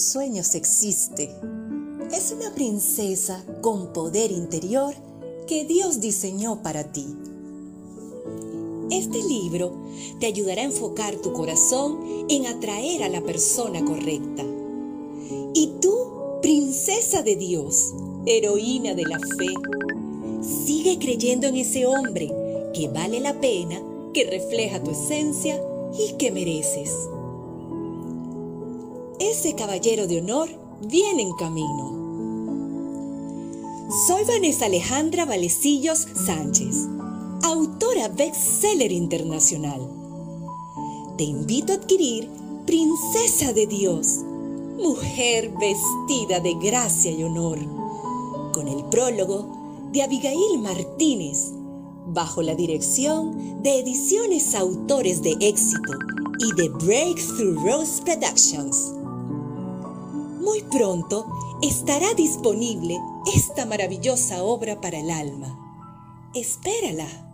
Sueños existe. Es una princesa con poder interior que Dios diseñó para ti. Este libro te ayudará a enfocar tu corazón en atraer a la persona correcta. Y tú, princesa de Dios, heroína de la fe, sigue creyendo en ese hombre que vale la pena, que refleja tu esencia y que mereces ese caballero de honor viene en camino. Soy Vanessa Alejandra Valecillos Sánchez, autora bestseller internacional. Te invito a adquirir Princesa de Dios, mujer vestida de gracia y honor, con el prólogo de Abigail Martínez, bajo la dirección de Ediciones Autores de Éxito y de Breakthrough Rose Productions. Muy pronto estará disponible esta maravillosa obra para el alma. Espérala.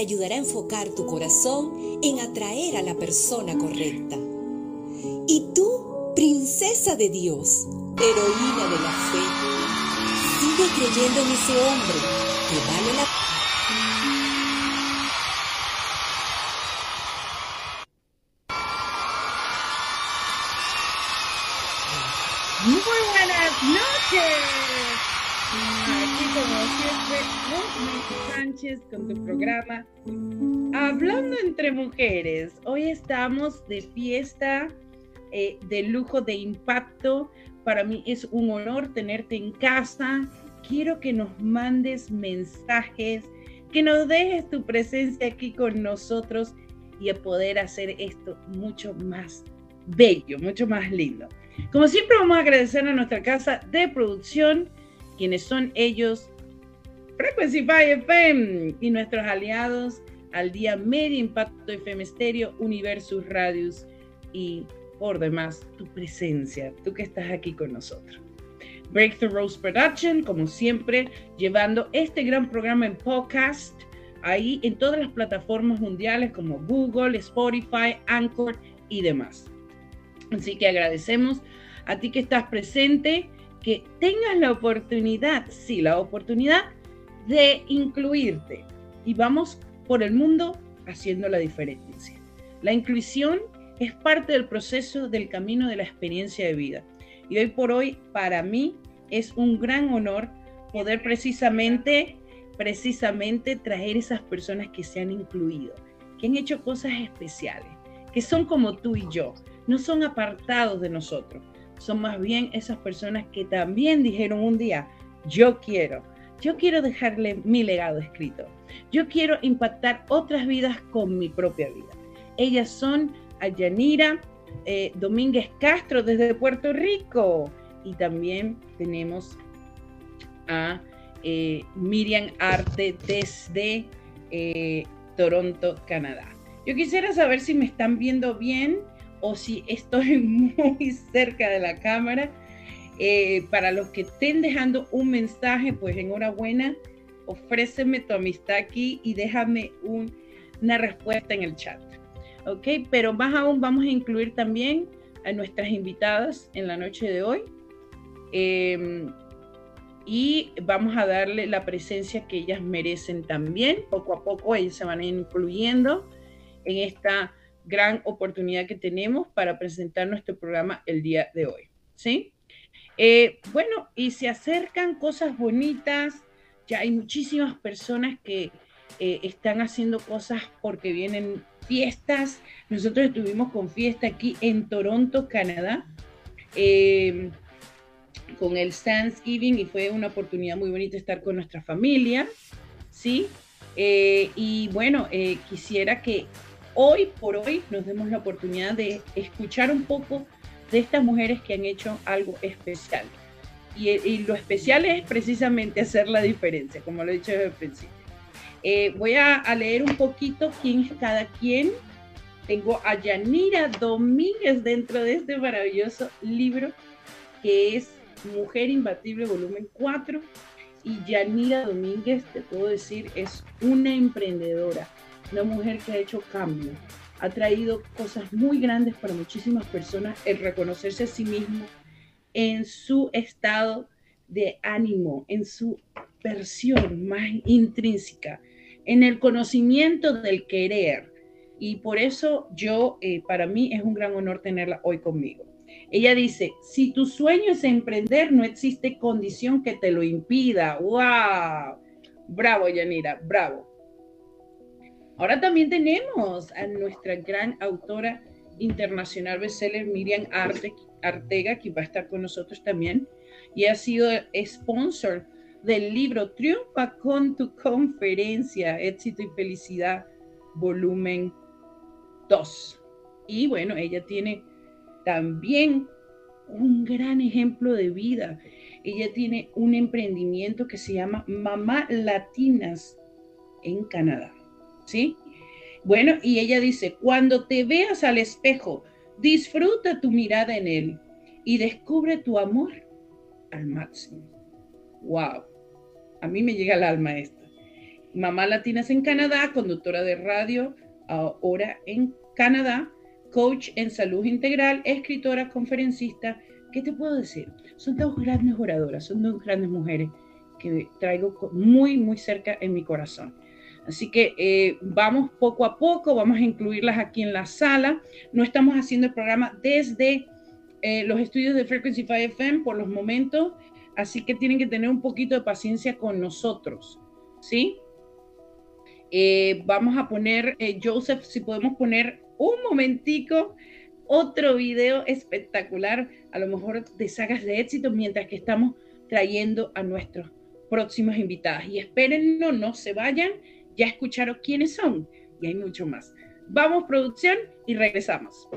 Ayudará a enfocar tu corazón en atraer a la persona correcta. Y tú, princesa de Dios, heroína de la fe, sigue creyendo en ese hombre que vale la Muy buenas noches. Como siempre, Sánchez con tu programa Hablando entre mujeres. Hoy estamos de fiesta, eh, de lujo, de impacto. Para mí es un honor tenerte en casa. Quiero que nos mandes mensajes, que nos dejes tu presencia aquí con nosotros y a poder hacer esto mucho más bello, mucho más lindo. Como siempre vamos a agradecer a nuestra casa de producción, quienes son ellos, Frequency FM y nuestros aliados al día Media Impacto FM Stereo, Universus Radius y por demás tu presencia, tú que estás aquí con nosotros. Breakthrough Rose Production, como siempre, llevando este gran programa en podcast ahí en todas las plataformas mundiales como Google, Spotify, Anchor y demás. Así que agradecemos a ti que estás presente, que tengas la oportunidad, sí, la oportunidad de incluirte. Y vamos por el mundo haciendo la diferencia. La inclusión es parte del proceso del camino de la experiencia de vida. Y hoy por hoy, para mí, es un gran honor poder precisamente, precisamente traer esas personas que se han incluido, que han hecho cosas especiales, que son como tú y yo, no son apartados de nosotros, son más bien esas personas que también dijeron un día, yo quiero, yo quiero dejarle mi legado escrito, yo quiero impactar otras vidas con mi propia vida. Ellas son Ayanira eh, Domínguez Castro desde Puerto Rico y también tenemos a eh, Miriam Arte desde eh, Toronto, Canadá. Yo quisiera saber si me están viendo bien o si estoy muy cerca de la cámara. Eh, para los que estén dejando un mensaje, pues enhorabuena, ofréceme tu amistad aquí y déjame una respuesta en el chat. ¿Ok? Pero más aún vamos a incluir también a nuestras invitadas en la noche de hoy. Em, y vamos a darle la presencia que ellas merecen también. Poco a poco ellas se van incluyendo en esta gran oportunidad que tenemos para presentar nuestro programa el día de hoy. ¿Sí? Eh, bueno, y se acercan cosas bonitas, ya hay muchísimas personas que eh, están haciendo cosas porque vienen fiestas. Nosotros estuvimos con fiesta aquí en Toronto, Canadá, eh, con el Thanksgiving y fue una oportunidad muy bonita estar con nuestra familia, ¿sí? y bueno, quisiera que hoy por hoy nos demos la oportunidad de escuchar un poco de estas mujeres que han hecho algo especial. Y, lo especial es precisamente hacer la diferencia, como lo he dicho desde el principio. Eh, voy a, leer un poquito quién es cada quien. Tengo a Yanira Domínguez dentro de este maravilloso libro que es Mujer Imbatible, volumen 4. Y Yanira Domínguez, te puedo decir, es una emprendedora una mujer que ha hecho cambio, ha traído cosas muy grandes para muchísimas personas, el reconocerse a sí mismo en su estado de ánimo, en su versión más intrínseca, en el conocimiento del querer. Y por eso yo, eh, para mí es un gran honor tenerla hoy conmigo. Ella dice, si tu sueño es emprender, no existe condición que te lo impida. ¡Wow! Bravo, Yanira, bravo. Ahora también tenemos a nuestra gran autora internacional bestseller Miriam Artega, que va a estar con nosotros también, y ha sido sponsor del libro Triunfa con tu conferencia, éxito y felicidad, volumen 2. Y bueno, ella tiene también un gran ejemplo de vida. Ella tiene un emprendimiento que se llama Mamá Latinas en Canadá. ¿sí? Bueno, y ella dice, cuando te veas al espejo, disfruta tu mirada en él y descubre tu amor al máximo. ¡Wow! A mí me llega al alma esto. Mamá Latinas en Canadá, conductora de radio, ahora en Canadá, coach en salud integral, escritora, conferencista. ¿Qué te puedo decir? Son dos grandes oradoras, son dos grandes mujeres que traigo muy, muy cerca en mi corazón. Así que eh, vamos poco a poco, vamos a incluirlas aquí en la sala. No estamos haciendo el programa desde eh, los estudios de Frequency 5 FM por los momentos, así que tienen que tener un poquito de paciencia con nosotros, ¿sí? Eh, vamos a poner, Joseph, si podemos poner un momentico otro video espectacular, a lo mejor de sagas de éxito, mientras que estamos trayendo a nuestros próximos invitados. Y espérenlo, no se vayan, ya escucharon quiénes son y hay mucho más. Vamos, producción, y regresamos.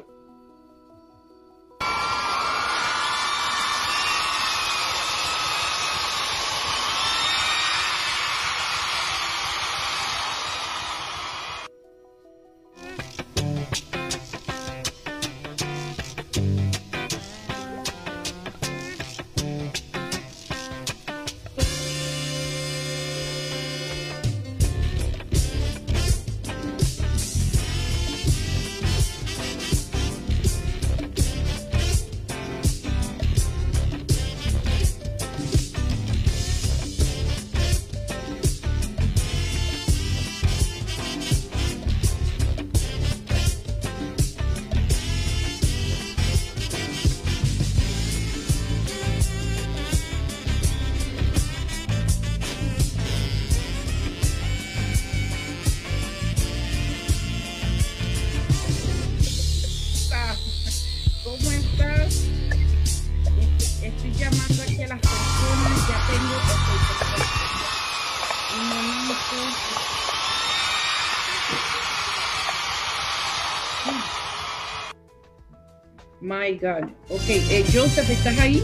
God. Ok, eh, Joseph, ¿estás ahí?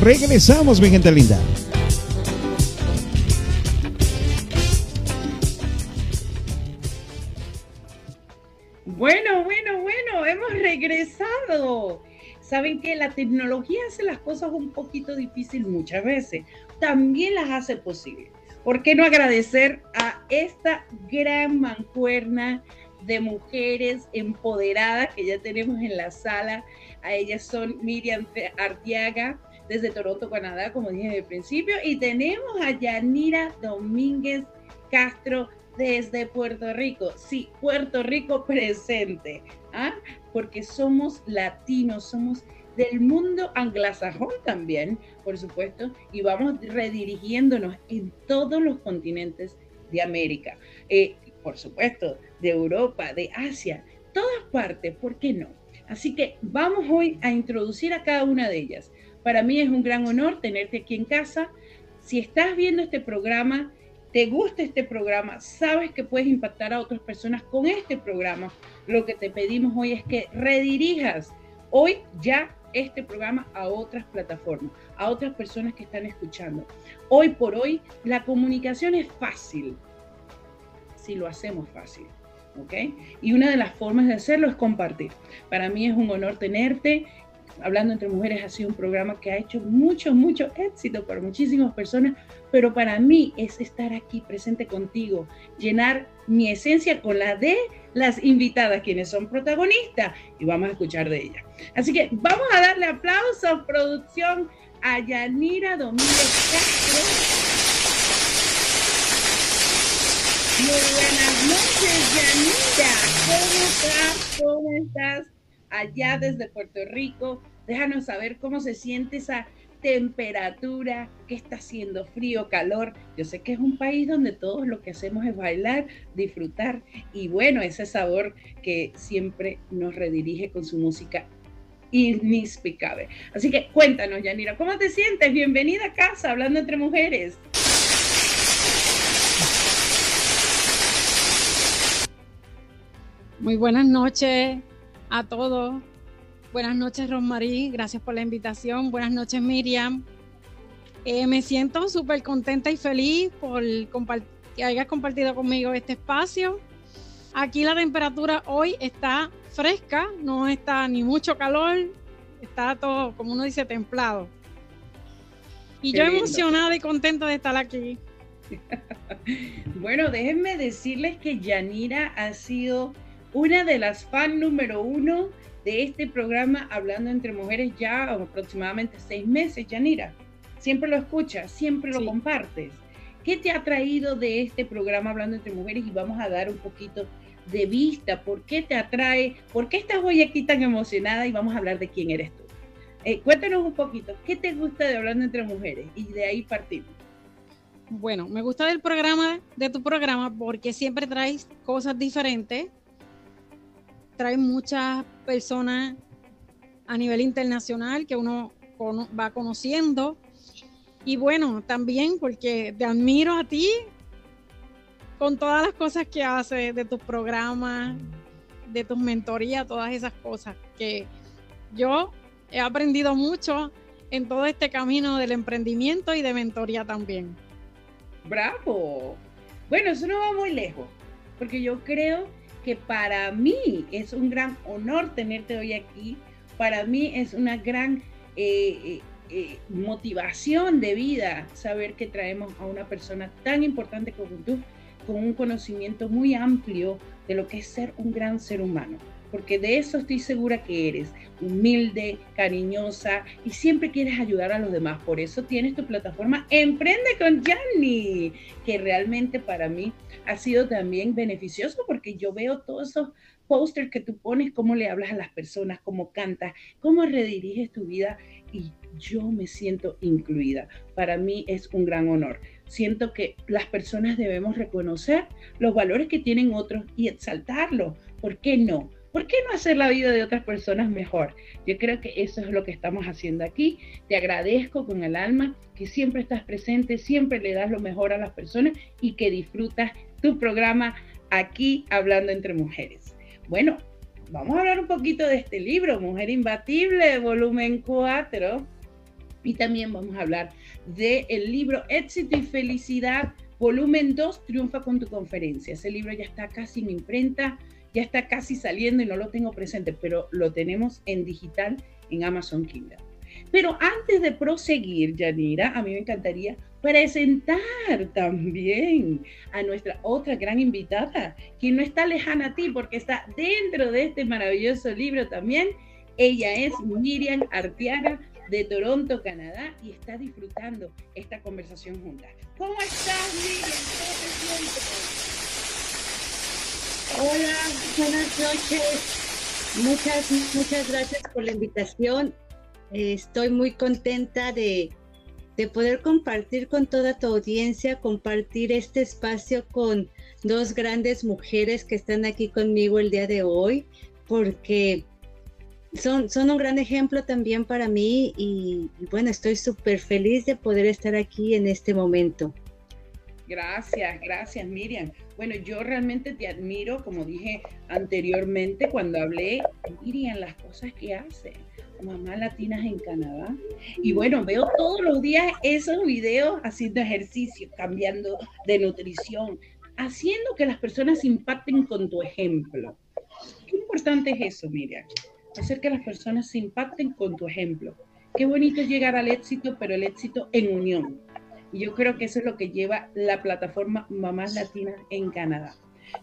Regresamos, mi gente linda. Bueno, bueno, bueno, hemos regresado. Saben que la tecnología hace las cosas un poquito difícil muchas veces, también las hace posible. ¿Por qué no agradecer a esta gran mancuerna de mujeres empoderadas que ya tenemos en la sala. A ellas son Miriam Artiaga desde Toronto, Canadá, como dije el principio, y tenemos a Yanira Domínguez Castro desde Puerto Rico. Sí, Puerto Rico presente, ¿ah? porque somos latinos, somos del mundo anglosajón también, por supuesto, y vamos redirigiéndonos en todos los continentes de América. Eh, por supuesto, de Europa, de Asia, todas partes, ¿por qué no? Así que vamos hoy a introducir a cada una de ellas. Para mí es un gran honor tenerte aquí en casa. Si estás viendo este programa, te gusta este programa, sabes que puedes impactar a otras personas con este programa, lo que te pedimos hoy es que redirijas hoy ya este programa a otras plataformas, a otras personas que están escuchando. Hoy por hoy la comunicación es fácil si lo hacemos fácil. ¿ok? Y una de las formas de hacerlo es compartir. Para mí es un honor tenerte. Hablando entre mujeres ha sido un programa que ha hecho mucho, mucho éxito para muchísimas personas, pero para mí es estar aquí presente contigo, llenar mi esencia con la de las invitadas, quienes son protagonistas, y vamos a escuchar de ellas. Así que vamos a darle aplausos, producción, a Yanira Domínguez Castro muy buenas noches, Yanira. ¿Cómo estás? ¿Cómo estás? Allá desde Puerto Rico. Déjanos saber cómo se siente esa temperatura, qué está haciendo, frío, calor. Yo sé que es un país donde todo lo que hacemos es bailar, disfrutar y bueno, ese sabor que siempre nos redirige con su música inexplicable. Así que cuéntanos, Yanira, ¿cómo te sientes? Bienvenida a casa, hablando entre mujeres. Muy buenas noches a todos. Buenas noches, Rosmarie. Gracias por la invitación. Buenas noches, Miriam. Eh, me siento súper contenta y feliz por que hayas compartido conmigo este espacio. Aquí la temperatura hoy está fresca, no está ni mucho calor, está todo, como uno dice, templado. Y yo emocionada y contenta de estar aquí. bueno, déjenme decirles que Yanira ha sido una de las fan número uno de este programa Hablando entre Mujeres ya aproximadamente seis meses, Yanira. Siempre lo escuchas, siempre lo compartes. ¿Qué te ha traído de este programa Hablando entre Mujeres? Y vamos a dar un poquito de vista, ¿por qué te atrae? ¿Por qué estás hoy aquí tan emocionada? Y vamos a hablar de quién eres tú. Eh, cuéntanos un poquito, ¿qué te gusta de Hablando entre Mujeres? Y de ahí partimos. Bueno, me gusta del programa, de tu programa, porque siempre traes cosas diferentes trae muchas personas a nivel internacional que uno va conociendo. Y bueno, también porque te admiro a ti con todas las cosas que haces, de tus programas, de tus mentorías, todas esas cosas que yo he aprendido mucho en todo este camino del emprendimiento y de mentoría también. Bravo. Bueno, eso no va muy lejos, porque yo creo que para mí es un gran honor tenerte hoy aquí. Para mí es una gran eh, eh, eh, motivación de vida saber que traemos a una persona tan importante como tú, con un conocimiento muy amplio de lo que es ser un gran ser humano porque de eso estoy segura que eres, humilde, cariñosa y siempre quieres ayudar a los demás. Por eso tienes tu plataforma Emprende con Yanni, que realmente para mí ha sido también beneficioso porque yo veo todos esos pósters que tú pones, cómo le hablas a las personas, cómo cantas, cómo rediriges tu vida y yo me siento incluida. Para mí es un gran honor. Siento que las personas debemos reconocer los valores que tienen otros y exaltarlos. ¿Por qué no? ¿Por qué no hacer la vida de otras personas mejor? Yo creo que eso es lo que estamos haciendo aquí. Te agradezco con el alma que siempre estás presente, siempre le das lo mejor a las personas y que disfrutas tu programa aquí hablando entre mujeres. Bueno, vamos a hablar un poquito de este libro, Mujer Imbatible, volumen 4. Y también vamos a hablar del el libro Éxito y Felicidad, volumen 2, Triunfa con tu conferencia. Ese libro ya está casi en imprenta ya está casi saliendo y no lo tengo presente, pero lo tenemos en digital en Amazon Kindle. Pero antes de proseguir, Yanira, a mí me encantaría presentar también a nuestra otra gran invitada, quien no está lejana a ti porque está dentro de este maravilloso libro también. Ella es Miriam Arteaga de Toronto, Canadá, y está disfrutando esta conversación juntas. ¿Cómo estás, Miriam? ¿Cómo te sientes? Hola, buenas noches. Muchas, muchas gracias por la invitación. Estoy muy contenta de, de poder compartir con toda tu audiencia, compartir este espacio con dos grandes mujeres que están aquí conmigo el día de hoy, porque son, son un gran ejemplo también para mí y, y bueno, estoy súper feliz de poder estar aquí en este momento. Gracias, gracias Miriam. Bueno, yo realmente te admiro, como dije anteriormente cuando hablé, Miriam, las cosas que hace. Mamá Latinas en Canadá. Y bueno, veo todos los días esos videos haciendo ejercicio, cambiando de nutrición, haciendo que las personas impacten con tu ejemplo. Qué importante es eso, Miriam. Hacer que las personas se impacten con tu ejemplo. Qué bonito es llegar al éxito, pero el éxito en unión y yo creo que eso es lo que lleva la plataforma Mamás Latinas en Canadá.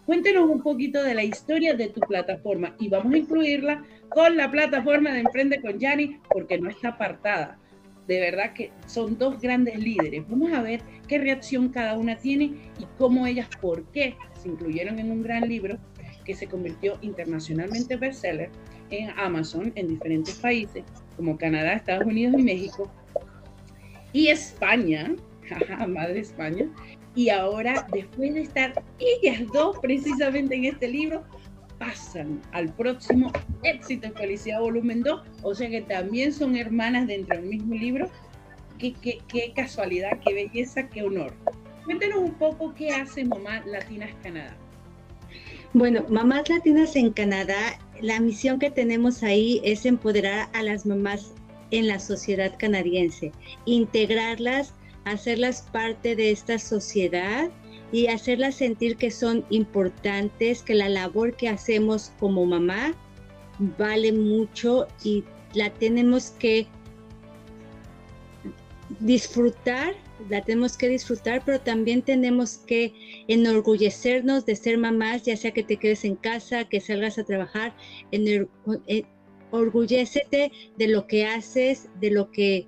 Cuéntenos un poquito de la historia de tu plataforma y vamos a incluirla con la plataforma de Emprende con Yani porque no está apartada. De verdad que son dos grandes líderes. Vamos a ver qué reacción cada una tiene y cómo ellas, por qué se incluyeron en un gran libro que se convirtió internacionalmente bestseller en Amazon en diferentes países como Canadá, Estados Unidos y México y España, Madre España. Y ahora, después de estar ellas dos precisamente en este libro, pasan al próximo Éxito y Felicidad Volumen 2. O sea que también son hermanas dentro del mismo libro. Qué, qué, qué casualidad, qué belleza, qué honor. Cuéntenos un poco qué hace Mamá Latinas Canadá. Bueno, Mamás Latinas en Canadá, la misión que tenemos ahí es empoderar a las mamás en la sociedad canadiense, integrarlas hacerlas parte de esta sociedad y hacerlas sentir que son importantes, que la labor que hacemos como mamá vale mucho y la tenemos que disfrutar, la tenemos que disfrutar, pero también tenemos que enorgullecernos de ser mamás, ya sea que te quedes en casa, que salgas a trabajar, orgullécete eh, de lo que haces, de lo que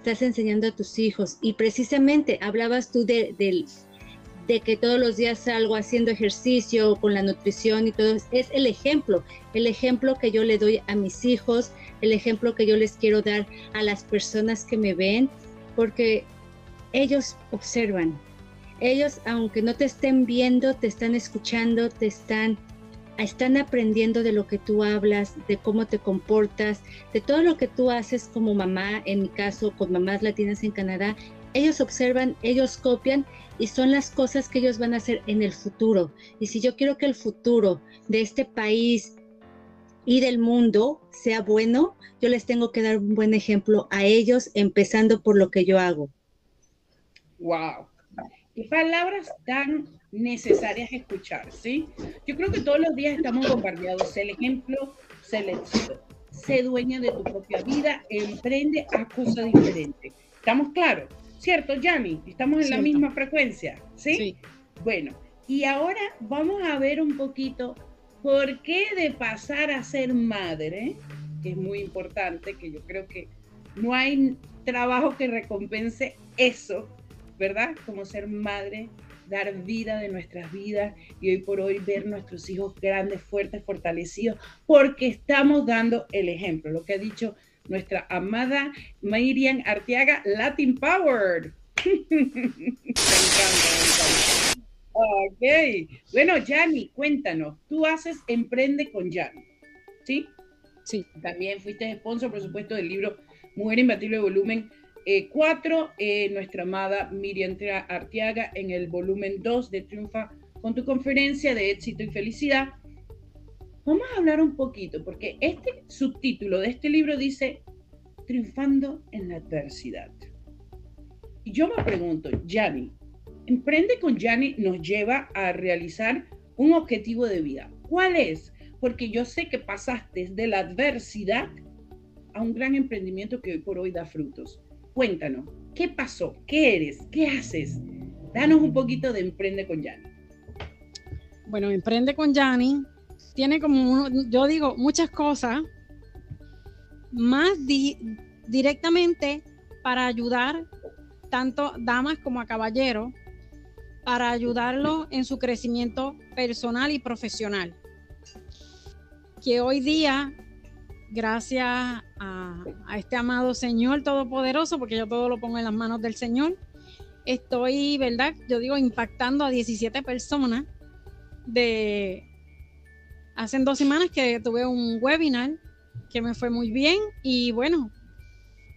estás enseñando a tus hijos. Y precisamente hablabas tú de, de, que todos los días salgo haciendo ejercicio con la nutrición y todo. Es el ejemplo, el ejemplo que yo le doy a mis hijos, el ejemplo que yo les quiero dar a las personas que me ven, porque ellos observan. Ellos, aunque no te estén viendo, te están escuchando, te están están aprendiendo de lo que tú hablas, de cómo te comportas, de todo lo que tú haces como mamá, en mi caso, con mamás latinas en Canadá. Ellos observan, ellos copian y son las cosas que ellos van a hacer en el futuro. Y si yo quiero que el futuro de este país y del mundo sea bueno, yo les tengo que dar un buen ejemplo a ellos, empezando por lo que yo hago. Wow. Qué palabras tan necesarias escuchar, ¿sí? Yo creo que todos los días estamos bombardeados. El ejemplo, éxito. Sé dueña de tu propia vida, emprende a cosas diferentes. ¿Estamos claros? ¿Cierto, Yami? Estamos en la misma frecuencia, ¿sí? Sí. Bueno, y ahora vamos a ver un poquito por qué de pasar a ser madre, que es muy importante, que yo creo que no hay trabajo que recompense eso, ¿verdad? Como ser madre, dar vida de nuestras vidas y hoy por hoy ver nuestros hijos grandes, fuertes, fortalecidos, porque estamos dando el ejemplo, lo que ha dicho nuestra amada Miriam Arteaga, Latin Powered. me encanta, Ok. Bueno, Yanni, cuéntanos. Tú haces Emprende con Yanni, ¿sí? Sí. También fuiste sponsor, por supuesto, del libro Mujer Imbatible Volumen 4. Eh, eh, nuestra amada Miriam Arteaga en el volumen 2 de Triunfa con tu conferencia de éxito y felicidad. Vamos a hablar un poquito, porque este subtítulo de este libro dice Triunfando en la adversidad. Y yo me pregunto, Yanni, Emprende con Yanni nos lleva a realizar un objetivo de vida. ¿Cuál es? Porque yo sé que pasaste de la adversidad a un gran emprendimiento que hoy por hoy da frutos. Cuéntanos, ¿qué pasó? ¿Qué eres? ¿Qué haces? Danos un poquito de Emprende con Yanni. Bueno, Emprende con Yanni tiene como, yo digo, muchas cosas más directamente para ayudar tanto damas como a caballeros para ayudarlo en su crecimiento personal y profesional. Que hoy día, gracias a, este amado Señor Todopoderoso, porque yo todo lo pongo en las manos del Señor, estoy, ¿verdad? Yo digo, impactando a 17 personas de... Hace dos semanas que tuve un webinar que me fue muy bien y bueno,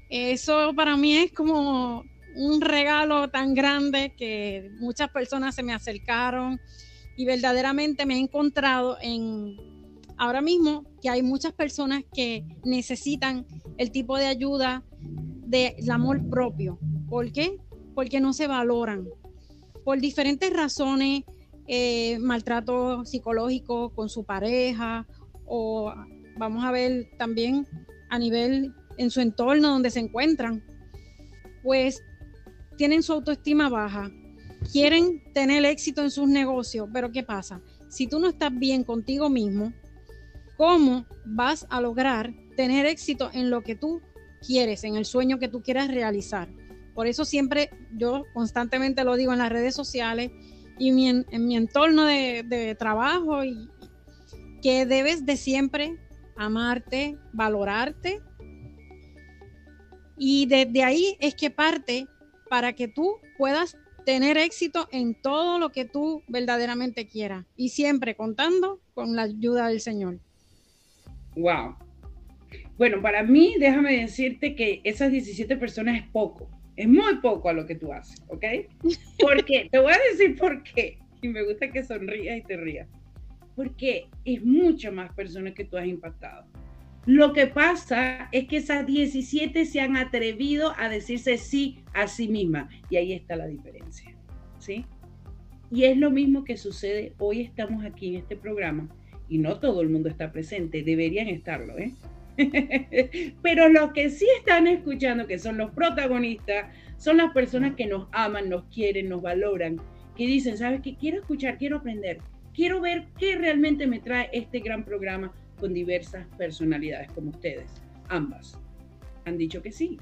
eso para mí es como un regalo tan grande que muchas personas se me acercaron y verdaderamente me he encontrado en ahora mismo que hay muchas personas que necesitan el tipo de ayuda del amor propio. ¿Por qué? Porque no se valoran. Por diferentes razones, eh, maltrato psicológico con su pareja o vamos a ver también a nivel en su entorno donde se encuentran, pues tienen su autoestima baja, quieren tener éxito en sus negocios, pero ¿qué pasa? Si tú no estás bien contigo mismo, ¿cómo vas a lograr tener éxito en lo que tú quieres, en el sueño que tú quieras realizar? Por eso siempre yo constantemente lo digo en las redes sociales y en, mi entorno de, trabajo, y, que debes de siempre amarte, valorarte. Y desde ahí es que parte para que tú puedas tener éxito en todo lo que tú verdaderamente quieras y siempre contando con la ayuda del Señor. Wow. Bueno, para mí, déjame decirte que esas 17 personas es poco, es muy poco a lo que tú haces, ¿ok? Porque, te voy a decir por qué, y me gusta que sonrías y te rías, porque es mucho más personas que tú has impactado. Lo que pasa es que esas 17 se han atrevido a decirse sí a sí misma y ahí está la diferencia, ¿sí? Y es lo mismo que sucede, hoy estamos aquí en este programa y no todo el mundo está presente, deberían estarlo, ¿eh? Pero los que sí están escuchando, que son los protagonistas, son las personas que nos aman, nos quieren, nos valoran, que dicen, ¿sabes qué? Quiero escuchar, quiero aprender, quiero ver qué realmente me trae este gran programa con diversas personalidades como ustedes, ambas. Han dicho que sí.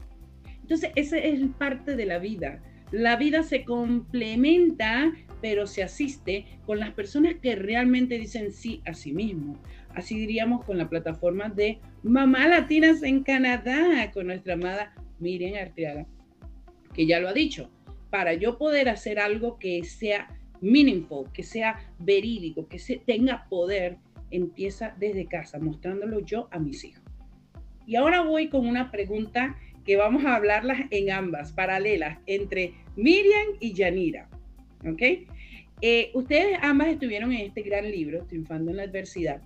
Entonces, esa es parte de la vida. La vida se complementa, pero se asiste con las personas que realmente dicen sí a sí mismo. Así diríamos con la plataforma de Mamá Latinas en Canadá, con nuestra amada Miriam Arteaga, que ya lo ha dicho. Para yo poder hacer algo que sea meaningful, que sea verídico, que se tenga poder, empieza desde casa, mostrándolo yo a mis hijos. Y ahora voy con una pregunta que vamos a hablarlas en ambas, paralelas, entre Miriam y Yanira. ¿ok? Eh, ustedes ambas estuvieron en este gran libro, Triunfando en la Adversidad,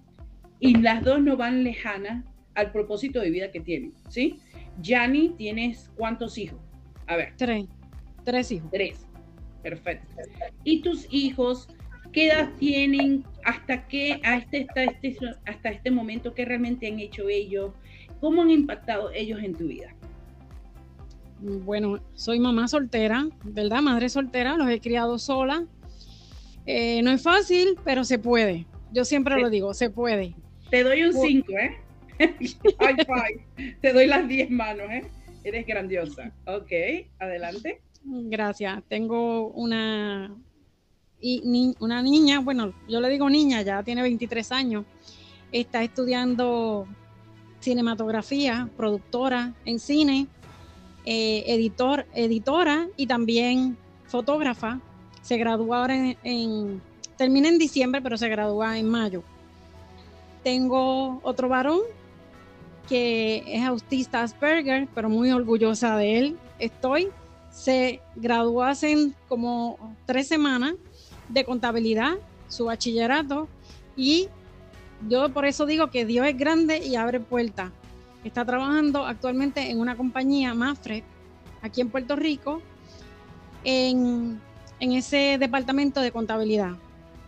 y las dos no van lejanas al propósito de vida que tienen, ¿sí? Yanni, ¿tienes cuántos hijos? A ver. Tres. Tres hijos. Tres. Perfecto. ¿Y tus hijos qué edad tienen? ¿Hasta qué, este, hasta este, hasta este momento, qué realmente han hecho ellos? ¿Cómo han impactado ellos en tu vida? Bueno, soy mamá soltera, ¿verdad? Madre soltera, los he criado sola. Eh, no es fácil, pero se puede. Yo siempre lo digo, se puede. Te doy un 5, ¿eh? High five. Te doy las 10 manos, ¿eh? Eres grandiosa. Ok, adelante. Gracias. Tengo una, y, una niña, bueno, yo le digo niña, ya tiene 23 años. Está estudiando cinematografía, productora en cine, eh, editor, editora y también fotógrafa. Se gradúa ahora en, en, termina en diciembre, pero se gradúa en mayo. Tengo otro varón que es autista Asperger, pero muy orgullosa de él. Estoy. Se graduó hace como tres semanas de contabilidad, su bachillerato, y yo por eso digo que Dios es grande y abre puertas. Está trabajando actualmente en una compañía, Mafred, aquí en Puerto Rico, en, ese departamento de contabilidad.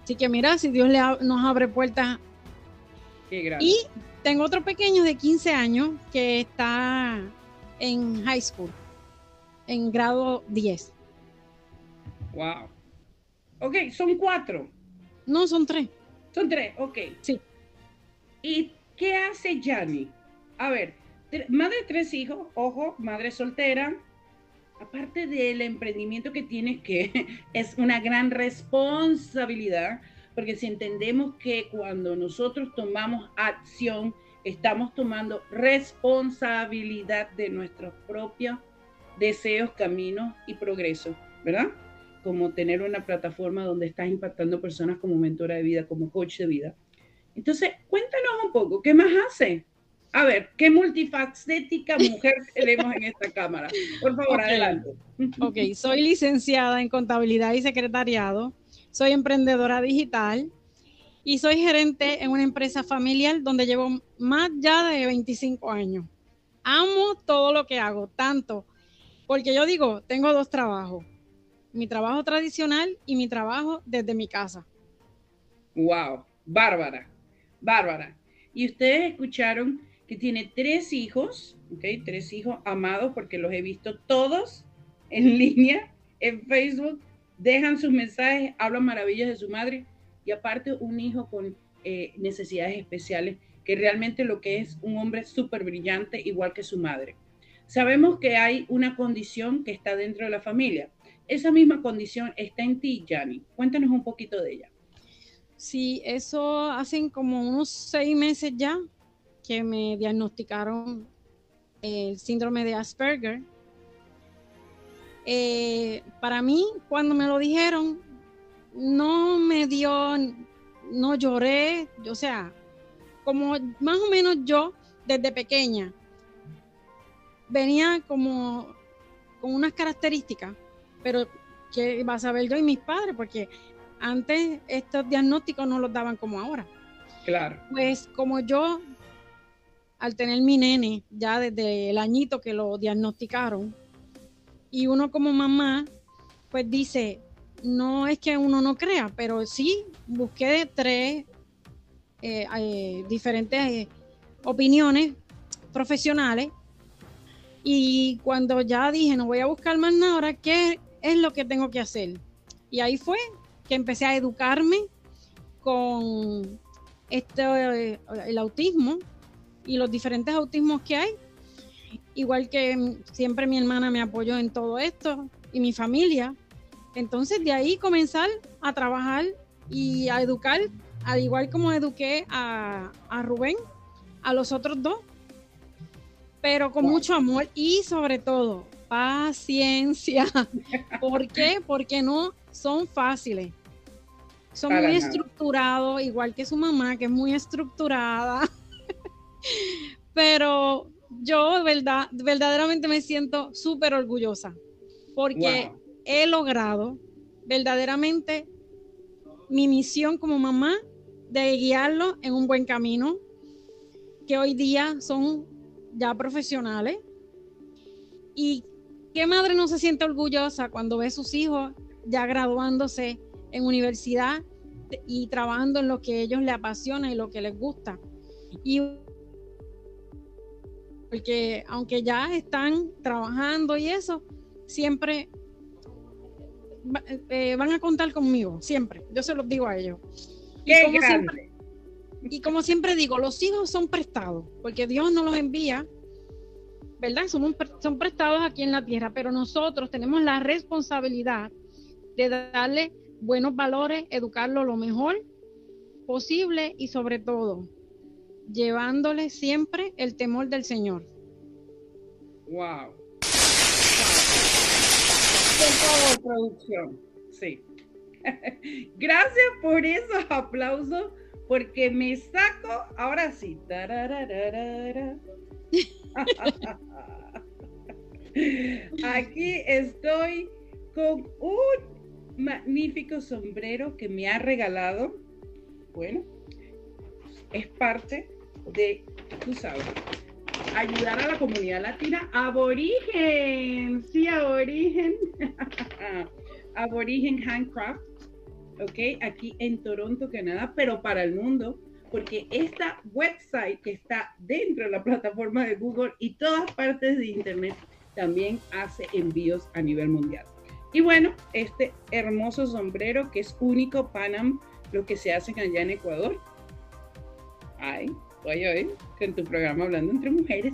Así que mira, si Dios le nos abre puertas. y tengo otro pequeño de 15 años que está en high school, en grado 10. Wow. Ok, son cuatro. No, son tres. Son tres, ok. Sí. ¿Y qué hace Yanni? A ver, madre de tres hijos, ojo, madre soltera. Aparte del emprendimiento que tienes, que es una gran responsabilidad, porque si entendemos que cuando nosotros tomamos acción, estamos tomando responsabilidad de nuestros propios deseos, caminos y progreso, ¿verdad? Como tener una plataforma donde estás impactando personas como mentora de vida, como coach de vida. Entonces, cuéntanos un poco, ¿qué más hace? A ver, ¿qué multifacética mujer tenemos en esta cámara? Por favor, adelante. Ok, soy licenciada en contabilidad y secretariado soy emprendedora digital y soy gerente en una empresa familiar donde llevo más ya de 25 años. Amo todo lo que hago, tanto porque yo digo, tengo dos trabajos, mi trabajo tradicional y mi trabajo desde mi casa. Wow, bárbara, bárbara. Y ustedes escucharon que tiene tres hijos, ¿ok? Tres hijos amados porque los he visto todos en línea en Facebook dejan sus mensajes, hablan maravillas de su madre y aparte un hijo con eh, necesidades especiales, que realmente lo que es un hombre súper brillante, igual que su madre. Sabemos que hay una condición que está dentro de la familia. Esa misma condición está en ti, Jani. Cuéntanos un poquito de ella. Sí, eso hacen como unos seis meses ya que me diagnosticaron el síndrome de Asperger eh, para mí, cuando me lo dijeron, no me dio, no lloré, o sea, como más o menos yo desde pequeña venía como con unas características, pero que vas a ver yo y mis padres, porque antes estos diagnósticos no los daban como ahora. Claro. Pues como yo, al tener mi nene, ya desde el añito que lo diagnosticaron, y uno como mamá, pues dice, no es que uno no crea, pero sí busqué tres eh, eh, diferentes eh, opiniones profesionales. Y cuando ya dije, no voy a buscar más nada, ahora qué es lo que tengo que hacer. Y ahí fue que empecé a educarme con este, el autismo y los diferentes autismos que hay igual que siempre mi hermana me apoyó en todo esto y mi familia. Entonces de ahí comenzar a trabajar y a educar, al igual como eduqué a, Rubén, a los otros dos, pero con mucho amor y sobre todo paciencia. ¿Por qué? Porque no son fáciles. Son muy estructurados, igual que su mamá, que es muy estructurada. pero yo verdad, verdaderamente me siento súper orgullosa porque he logrado verdaderamente mi misión como mamá de guiarlo en un buen camino, que hoy día son ya profesionales. Y qué madre no se siente orgullosa cuando ve a sus hijos ya graduándose en universidad y trabajando en lo que a ellos les apasiona y lo que les gusta. Y porque aunque ya están trabajando y eso, siempre eh, van a contar conmigo, siempre. Yo se los digo a ellos. Y como, siempre, y como siempre digo, los hijos son prestados, porque Dios no los envía, ¿verdad? Son, son prestados aquí en la tierra, pero nosotros tenemos la responsabilidad de darle buenos valores, educarlo lo mejor posible y sobre todo llevándole siempre el temor del Señor. Wow. wow. producción. Sí. Gracias por esos aplausos, porque me saco, ahora sí. Aquí estoy con un magnífico sombrero que me ha regalado. Bueno, es parte de, tú ayudar a la comunidad latina. Aborigen, sí, aborigen. aborigen Handcraft, ok, aquí en Toronto, Canadá, pero para el mundo, porque esta website que está dentro de la plataforma de Google y todas partes de Internet también hace envíos a nivel mundial. Y bueno, este hermoso sombrero que es único Panam, lo que se hace allá en Ecuador. Ay, oye, oye, en tu programa Hablando entre Mujeres,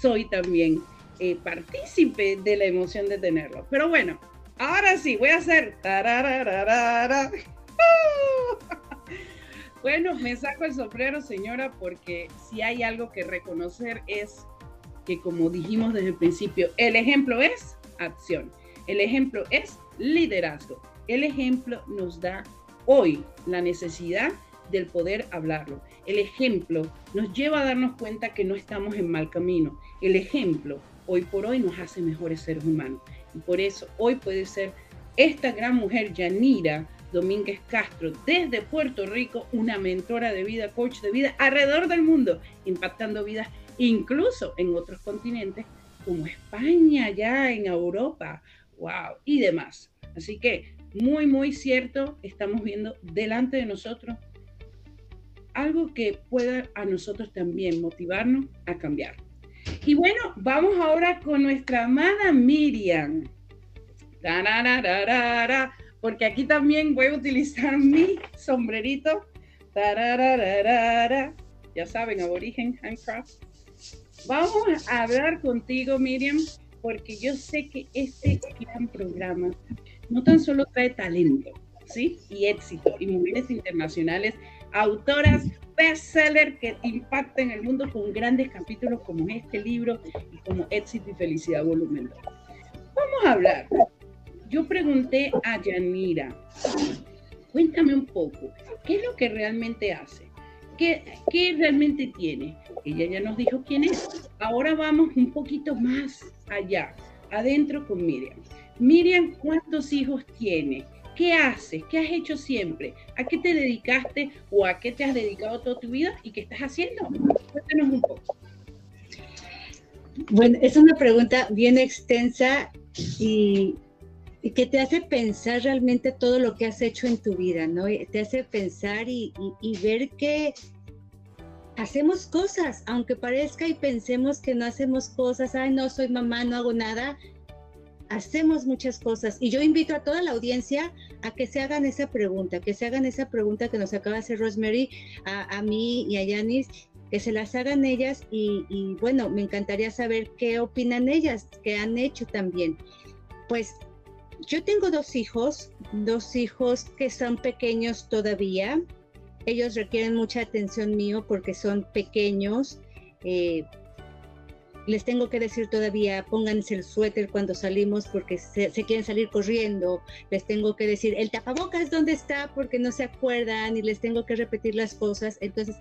soy también eh, partícipe de la emoción de tenerlo. Pero bueno, ahora sí, voy a hacer... Bueno, me saco el sombrero, señora, porque si hay algo que reconocer es que, como dijimos desde el principio, el ejemplo es acción. El ejemplo es liderazgo. El ejemplo nos da hoy la necesidad del poder hablarlo. El ejemplo nos lleva a darnos cuenta que no estamos en mal camino. El ejemplo hoy por hoy nos hace mejores seres humanos. Y por eso hoy puede ser esta gran mujer, Yanira Domínguez Castro, desde Puerto Rico, una mentora de vida, coach de vida alrededor del mundo, impactando vidas incluso en otros continentes como España, ya en Europa, wow, y demás. Así que muy, muy cierto, estamos viendo delante de nosotros algo que pueda a nosotros también motivarnos a cambiar. Y bueno, vamos ahora con nuestra amada Miriam. Porque aquí también voy a utilizar mi sombrerito. Ya saben, aborigen handcraft. Vamos a hablar contigo, Miriam, porque yo sé que este gran programa no tan solo trae talento, ¿sí? Y éxito, y mujeres internacionales, autoras bestseller que impactan el mundo con grandes capítulos como este libro y como Éxito y Felicidad Volumen 2. Vamos a hablar. Yo pregunté a Yanira, cuéntame un poco, ¿qué es lo que realmente hace? ¿Qué, ¿Qué realmente tiene? Ella ya nos dijo quién es. Ahora vamos un poquito más allá, adentro con Miriam. Miriam, ¿cuántos hijos tiene? ¿Qué haces? ¿Qué has hecho siempre? ¿A qué te dedicaste o a qué te has dedicado toda tu vida y qué estás haciendo? Cuéntanos un poco. Bueno, es una pregunta bien extensa y, que te hace pensar realmente todo lo que has hecho en tu vida, ¿no? Te hace pensar y ver que hacemos cosas, aunque parezca y pensemos que no hacemos cosas, ay, no soy mamá, no hago nada, hacemos muchas cosas. Y yo invito a toda la audiencia a que se hagan esa pregunta, que se hagan esa pregunta que nos acaba de hacer Rosemary, a, mí y a Yanis, que se las hagan ellas y, y, bueno, me encantaría saber qué opinan ellas, qué han hecho también. Pues yo tengo dos hijos, dos hijos que son pequeños todavía, ellos requieren mucha atención mío porque son pequeños. Eh, les tengo que decir todavía, pónganse el suéter cuando salimos porque se, quieren salir corriendo. Les tengo que decir, el tapabocas dónde está porque no se acuerdan y les tengo que repetir las cosas. Entonces,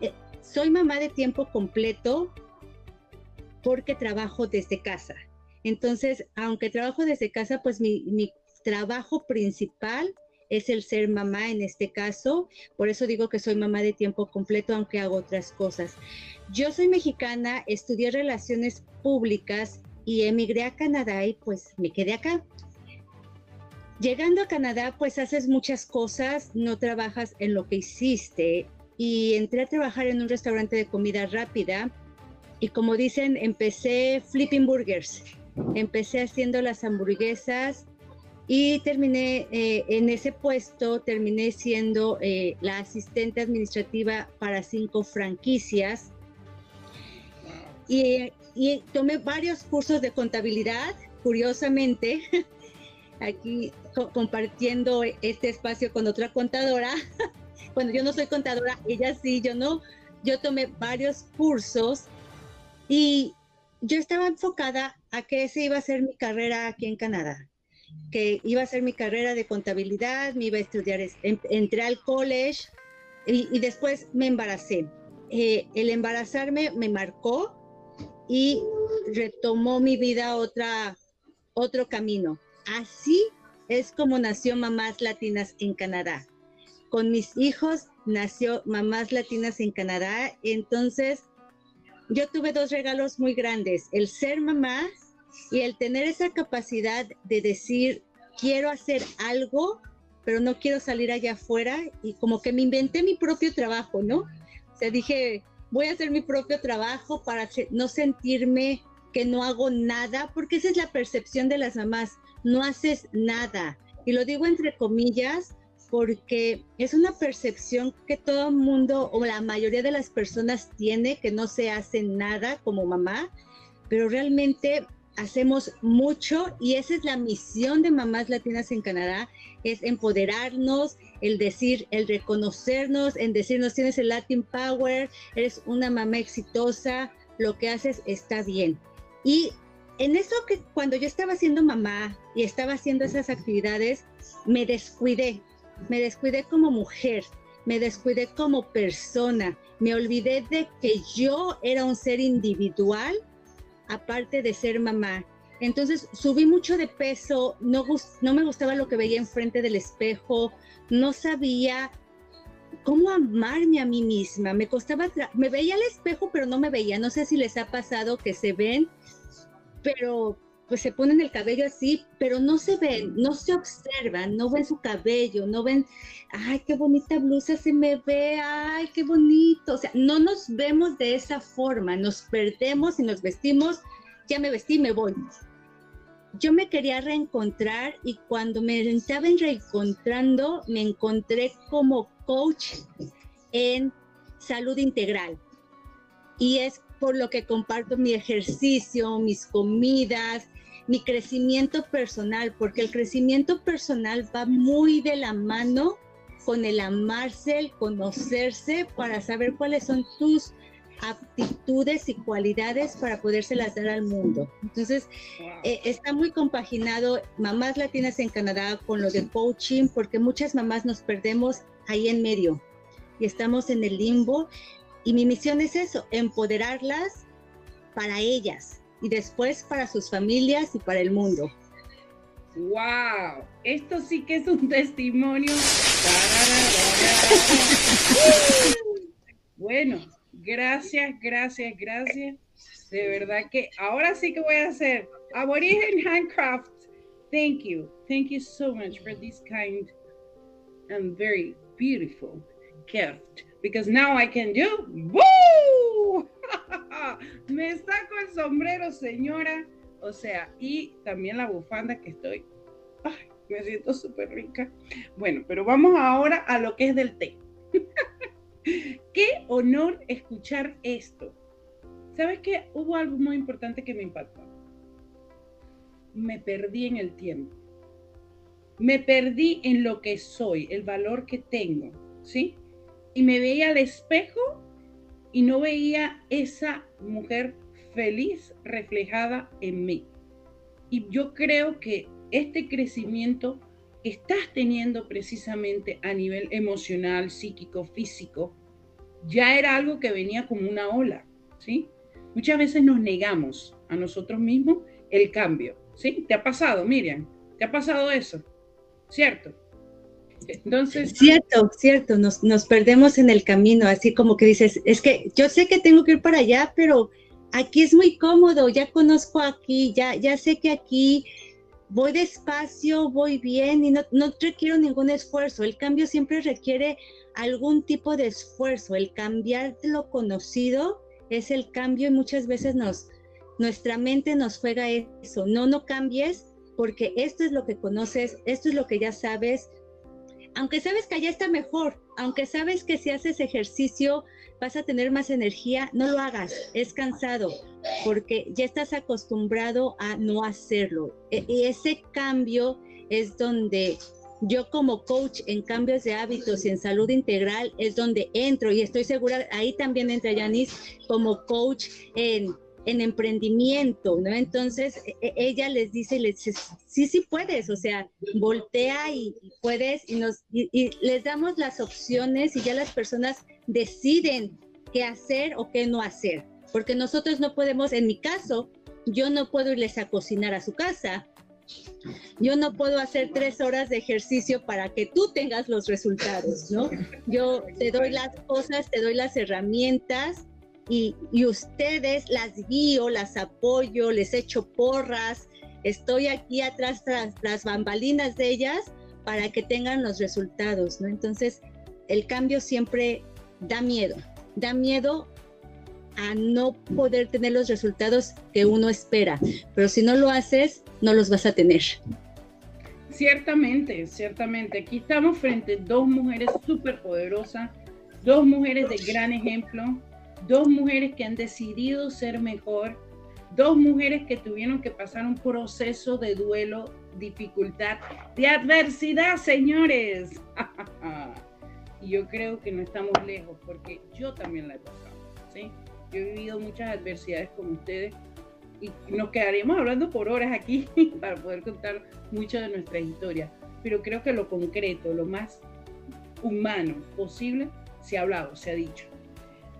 eh, soy mamá de tiempo completo porque trabajo desde casa. Entonces, aunque trabajo desde casa, pues mi, mi trabajo principal es el ser mamá en este caso. Por eso digo que soy mamá de tiempo completo, aunque hago otras cosas. Yo soy mexicana, estudié relaciones públicas y emigré a Canadá y pues me quedé acá. Llegando a Canadá, pues haces muchas cosas, no trabajas en lo que hiciste. Y entré a trabajar en un restaurante de comida rápida y como dicen, empecé flipping burgers. Empecé haciendo las hamburguesas y terminé eh, en ese puesto, terminé siendo eh, la asistente administrativa para cinco franquicias. Y, y, tomé varios cursos de contabilidad, curiosamente, aquí compartiendo este espacio con otra contadora. Cuando yo no soy contadora, ella sí, yo no. Yo tomé varios cursos y yo estaba enfocada a que esa iba a ser mi carrera aquí en Canadá que iba a ser mi carrera de contabilidad, me iba a estudiar, entré al college y, después me embaracé. Eh, el embarazarme me marcó y retomó mi vida otra, otro camino. Así es como nació Mamás Latinas en Canadá. Con mis hijos nació Mamás Latinas en Canadá. Entonces, yo tuve dos regalos muy grandes, el ser mamá y el tener esa capacidad de decir, quiero hacer algo, pero no quiero salir allá afuera y como que me inventé mi propio trabajo, ¿no? O sea, dije, voy a hacer mi propio trabajo para no sentirme que no hago nada, porque esa es la percepción de las mamás, no haces nada. Y lo digo entre comillas porque es una percepción que todo el mundo o la mayoría de las personas tiene, que no se hace nada como mamá, pero realmente hacemos mucho y esa es la misión de Mamás Latinas en Canadá, es empoderarnos, el decir, el reconocernos, en decirnos tienes el Latin Power, eres una mamá exitosa, lo que haces está bien. Y en eso que cuando yo estaba siendo mamá y estaba haciendo esas actividades, me descuidé, me descuidé como mujer, me descuidé como persona, me olvidé de que yo era un ser individual aparte de ser mamá. Entonces subí mucho de peso, no, me gustaba lo que veía enfrente del espejo, no sabía cómo amarme a mí misma. Me costaba, me veía al espejo, pero no me veía. No sé si les ha pasado que se ven, pero pues se ponen el cabello así, pero no se ven, no se observan, no ven su cabello, no ven, ay, qué bonita blusa se me ve, ay, qué bonito. O sea, no nos vemos de esa forma, nos perdemos y nos vestimos, ya me vestí, me voy. Yo me quería reencontrar y cuando me estaba reencontrando, me encontré como coach en salud integral. Y es por lo que comparto mi ejercicio, mis comidas, mi crecimiento personal, porque el crecimiento personal va muy de la mano con el amarse, el conocerse, para saber cuáles son tus aptitudes y cualidades para podérselas dar al mundo. Entonces, eh, está muy compaginado Mamás Latinas en Canadá con lo de coaching, porque muchas mamás nos perdemos ahí en medio y estamos en el limbo. Y mi misión es eso, empoderarlas para ellas, y después para sus familias y para el mundo. ¡Wow! Esto sí que es un testimonio. bueno, gracias, gracias, gracias. De verdad que ahora sí que voy a hacer Aborigen Handcraft. Thank you. Thank you so much for this kind and very beautiful gift because now I can do! Me saco el sombrero, señora. O sea, y también la bufanda que estoy. Me siento súper rica. Bueno, pero vamos ahora a lo que es del té. Qué honor escuchar esto. ¿Sabes qué? Hubo algo muy importante que me impactó. Me perdí en el tiempo. Me perdí en lo que soy, el valor que tengo, ¿sí? Y me veía al espejo y no veía esa mujer feliz reflejada en mí. Y yo creo que este crecimiento estás teniendo precisamente a nivel emocional, psíquico, físico, ya era algo que venía como una ola, ¿sí? Muchas veces nos negamos a nosotros mismos el cambio, ¿sí? ¿Te ha pasado, Miriam? ¿Te ha pasado eso? ¿cierto? Entonces... Cierto, cierto, nos, nos perdemos en el camino, así como que dices, es que yo sé que tengo que ir para allá, pero aquí es muy cómodo, ya conozco aquí, ya, ya sé que aquí voy despacio, voy bien y no, no requiero ningún esfuerzo. El cambio siempre requiere algún tipo de esfuerzo. El cambiar lo conocido es el cambio y muchas veces nos, nuestra mente nos juega eso. No, no cambies porque esto es lo que conoces, esto es lo que ya sabes. Aunque sabes que allá está mejor, aunque sabes que si haces ejercicio vas a tener más energía, no lo hagas, es cansado, porque ya estás acostumbrado a no hacerlo. E, y ese cambio es donde yo como coach en cambios de hábitos y en salud integral es donde entro y estoy segura, ahí también entra Yanis como coach en en emprendimiento, ¿no? Entonces e, e, ella les dice, les dice, sí, sí puedes, o sea, voltea y, puedes y, nos, y, les damos las opciones y ya las personas deciden qué hacer o qué no hacer, porque nosotros no podemos, en mi caso, yo no puedo irles a cocinar a su casa, yo no puedo hacer tres horas de ejercicio para que tú tengas los resultados, ¿no? Yo te doy las cosas, te doy las herramientas y, ustedes las guío, las apoyo, les echo porras, estoy aquí atrás tras las bambalinas de ellas para que tengan los resultados, ¿no? Entonces, el cambio siempre da miedo, da miedo a no poder tener los resultados que uno espera, pero si no lo haces, no los vas a tener. Ciertamente, ciertamente. Aquí estamos frente a dos mujeres súper poderosas, dos mujeres de gran ejemplo, dos mujeres que han decidido ser mejor, dos mujeres que tuvieron que pasar un proceso de duelo, dificultad, de adversidad, señores. y yo creo que no estamos lejos porque yo también la he pasado, ¿sí? Yo he vivido muchas adversidades como ustedes y nos quedaríamos hablando por horas aquí para poder contar mucho de nuestra historia, pero creo que lo concreto, lo más humano posible, se ha hablado, se ha dicho.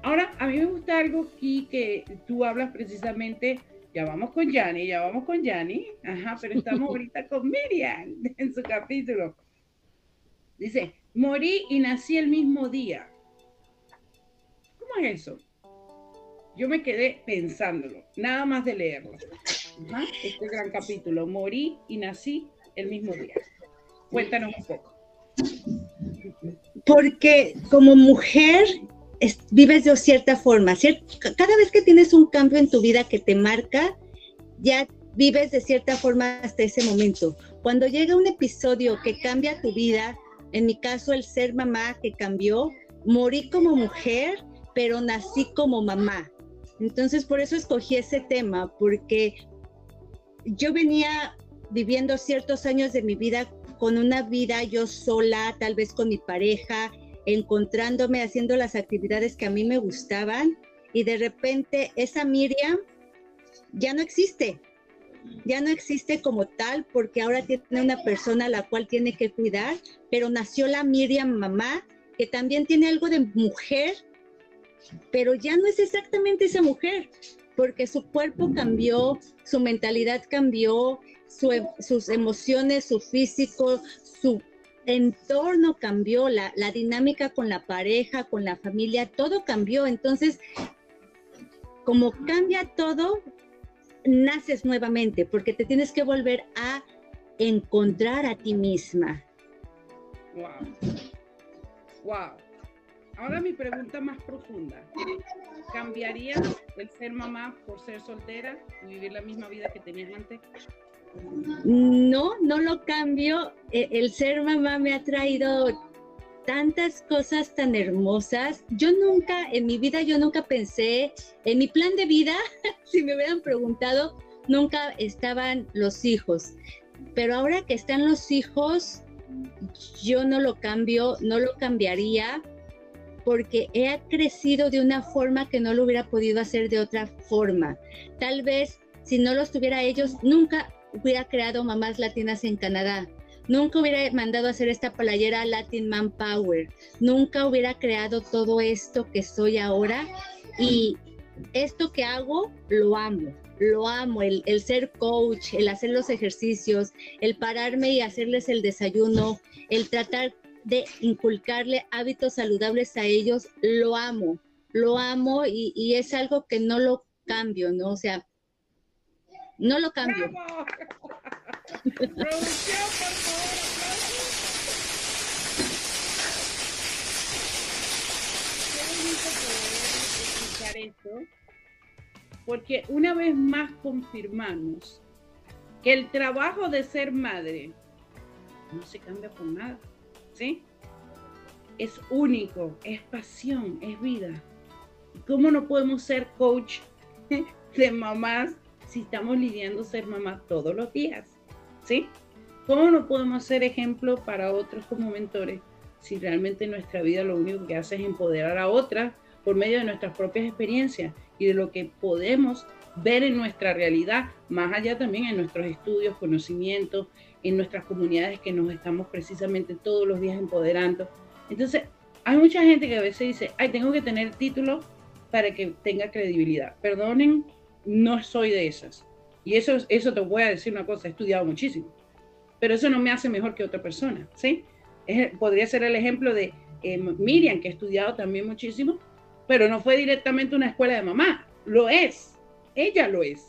Ahora, a mí me gusta algo aquí que tú hablas precisamente, ya vamos con Yanni, ya vamos con Yanni, ajá, pero estamos ahorita con Miriam en su capítulo. Dice, morí y nací el mismo día. ¿Cómo es eso? Yo me quedé pensándolo, nada más de leerlo. este gran capítulo, morí y nací el mismo día. Cuéntanos un poco. Porque como mujer vives de cierta forma. Cada vez que tienes un cambio en tu vida que te marca, ya vives de cierta forma hasta ese momento. Cuando llega un episodio que cambia tu vida, en mi caso el ser mamá que cambió, morí como mujer, pero nací como mamá. Entonces por eso escogí ese tema, porque yo venía viviendo ciertos años de mi vida con una vida yo sola, tal vez con mi pareja, encontrándome, haciendo las actividades que a mí me gustaban y de repente esa Miriam ya no existe, ya no existe como tal porque ahora tiene una persona a la cual tiene que cuidar, pero nació la Miriam mamá, que también tiene algo de mujer, pero ya no es exactamente esa mujer, porque su cuerpo cambió, su mentalidad cambió, sus emociones, su físico, su entorno cambió, la, la dinámica con la pareja, con la familia, todo cambió. Entonces, como cambia todo, naces nuevamente porque te tienes que volver a encontrar a ti misma. Wow. Wow. Ahora mi pregunta más profunda. ¿Cambiarías el ser mamá por ser soltera y vivir la misma vida que tenías antes? No, no lo cambio. E, el ser mamá me ha traído tantas cosas tan hermosas. Yo nunca, en mi vida, yo nunca pensé, en mi plan de vida, si me hubieran preguntado, nunca estaban los hijos. Pero ahora que están los hijos, yo no lo cambio, no lo cambiaría, porque he crecido de una forma que no lo hubiera podido hacer de otra forma. Tal vez si no los tuviera ellos, nunca hubiera creado mamás latinas en Canadá. Nunca hubiera mandado a hacer esta playera Latin Manpower. Nunca hubiera creado todo esto que soy ahora. Y esto que hago lo amo, lo amo, el, el, ser coach, el hacer los ejercicios, el pararme y hacerles el desayuno, el tratar de inculcarle hábitos saludables a ellos, lo amo, lo amo y, y es algo que no lo cambio, ¿no? O sea, no lo cambio. esto, porque una vez más confirmamos que el trabajo de ser madre no se cambia por nada, ¿sí? Es único, es pasión, es vida. ¿Cómo no podemos ser coach de mamás si estamos lidiando ser mamás todos los días? ¿Sí? ¿Cómo no podemos ser ejemplo para otros como mentores si realmente nuestra vida lo único que hace es empoderar a otras por medio de nuestras propias experiencias y de lo que podemos ver en nuestra realidad, más allá también en nuestros estudios, conocimientos, en nuestras comunidades que nos estamos precisamente todos los días empoderando. Entonces, hay mucha gente que a veces dice, ay, tengo que tener título para que tenga credibilidad. Perdonen, no soy de esas. Y eso, eso te voy a decir una cosa, he estudiado muchísimo, pero eso no me hace mejor que otra persona, ¿sí? podría ser el ejemplo de eh, Miriam, que ha estudiado también muchísimo, pero no fue directamente una escuela de mamá, lo es, ella lo es,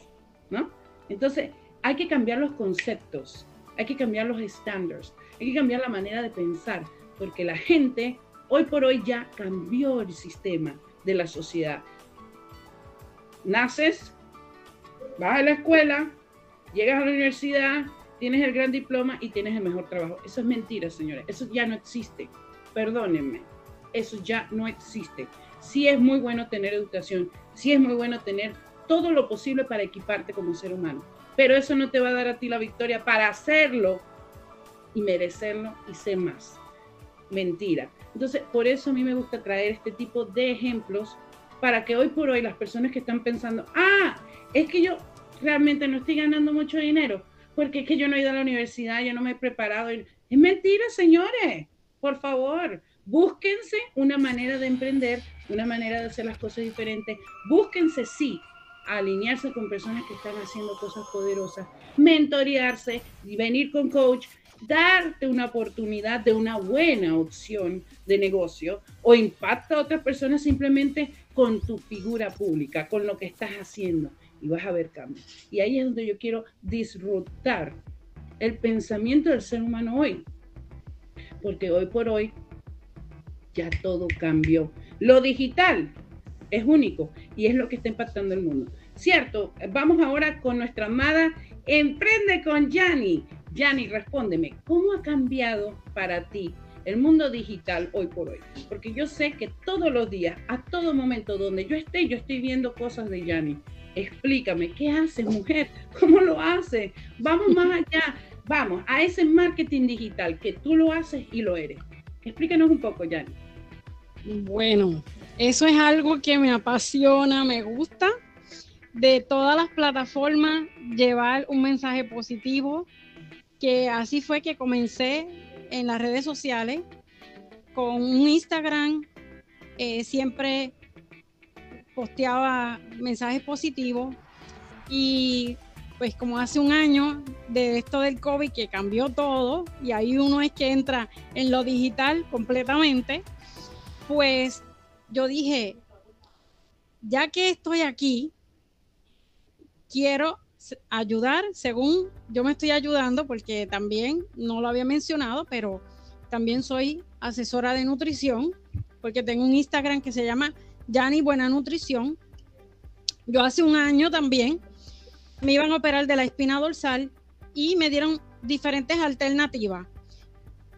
¿no? Entonces, hay que cambiar los conceptos, hay que cambiar los estándares, hay que cambiar la manera de pensar, porque la gente hoy por hoy ya cambió el sistema de la sociedad. Naces, vas a la escuela, llegas a la universidad, tienes el gran diploma y tienes el mejor trabajo. Eso es mentira, señores. Eso ya no existe. Perdónenme. Eso ya no existe sí es muy bueno tener educación, sí es muy bueno tener todo lo posible para equiparte como ser humano, pero eso no te va a dar a ti la victoria para hacerlo y merecerlo y ser más. Mentira. Entonces, por eso a mí me gusta traer este tipo de ejemplos para que hoy por hoy las personas que están pensando, ah, es que yo realmente no estoy ganando mucho dinero, porque es que yo no he ido a la universidad, yo no me he preparado. Es mentira, señores, por favor, búsquense una manera de emprender una manera de hacer las cosas diferentes. Búsquense, sí, alinearse con personas que están haciendo cosas poderosas, mentorearse y venir con coach, darte una oportunidad de una buena opción de negocio o impacta a otras personas simplemente con tu figura pública, con lo que estás haciendo y vas a ver cambios. Y ahí es donde yo quiero disfrutar el pensamiento del ser humano hoy, porque hoy por hoy ya todo cambió. Lo digital es único y es lo que está impactando el mundo. Cierto, vamos ahora con nuestra amada Emprende con Yani. Yani, respóndeme, ¿cómo ha cambiado para ti el mundo digital hoy por hoy? Porque yo sé que todos los días, a todo momento donde yo esté, yo estoy viendo cosas de Yani. Explícame, ¿qué haces, mujer? ¿Cómo lo haces? Vamos más allá. Vamos a ese marketing digital que tú lo haces y lo eres. Explícanos un poco, Yani. Bueno, eso es algo que me apasiona, me gusta. De todas las plataformas, llevar un mensaje positivo, que así fue que comencé en las redes sociales, con un Instagram, eh, siempre posteaba mensajes positivos y pues como hace un año de esto del COVID que cambió todo y ahí uno es que entra en lo digital completamente, pues yo dije, ya que estoy aquí, quiero ayudar según yo me estoy ayudando, porque también no lo había mencionado, pero también soy asesora de nutrición, porque tengo un Instagram que se llama Yani Buena Nutrición. Yo hace un año también me iban a operar de la espina dorsal y me dieron diferentes alternativas.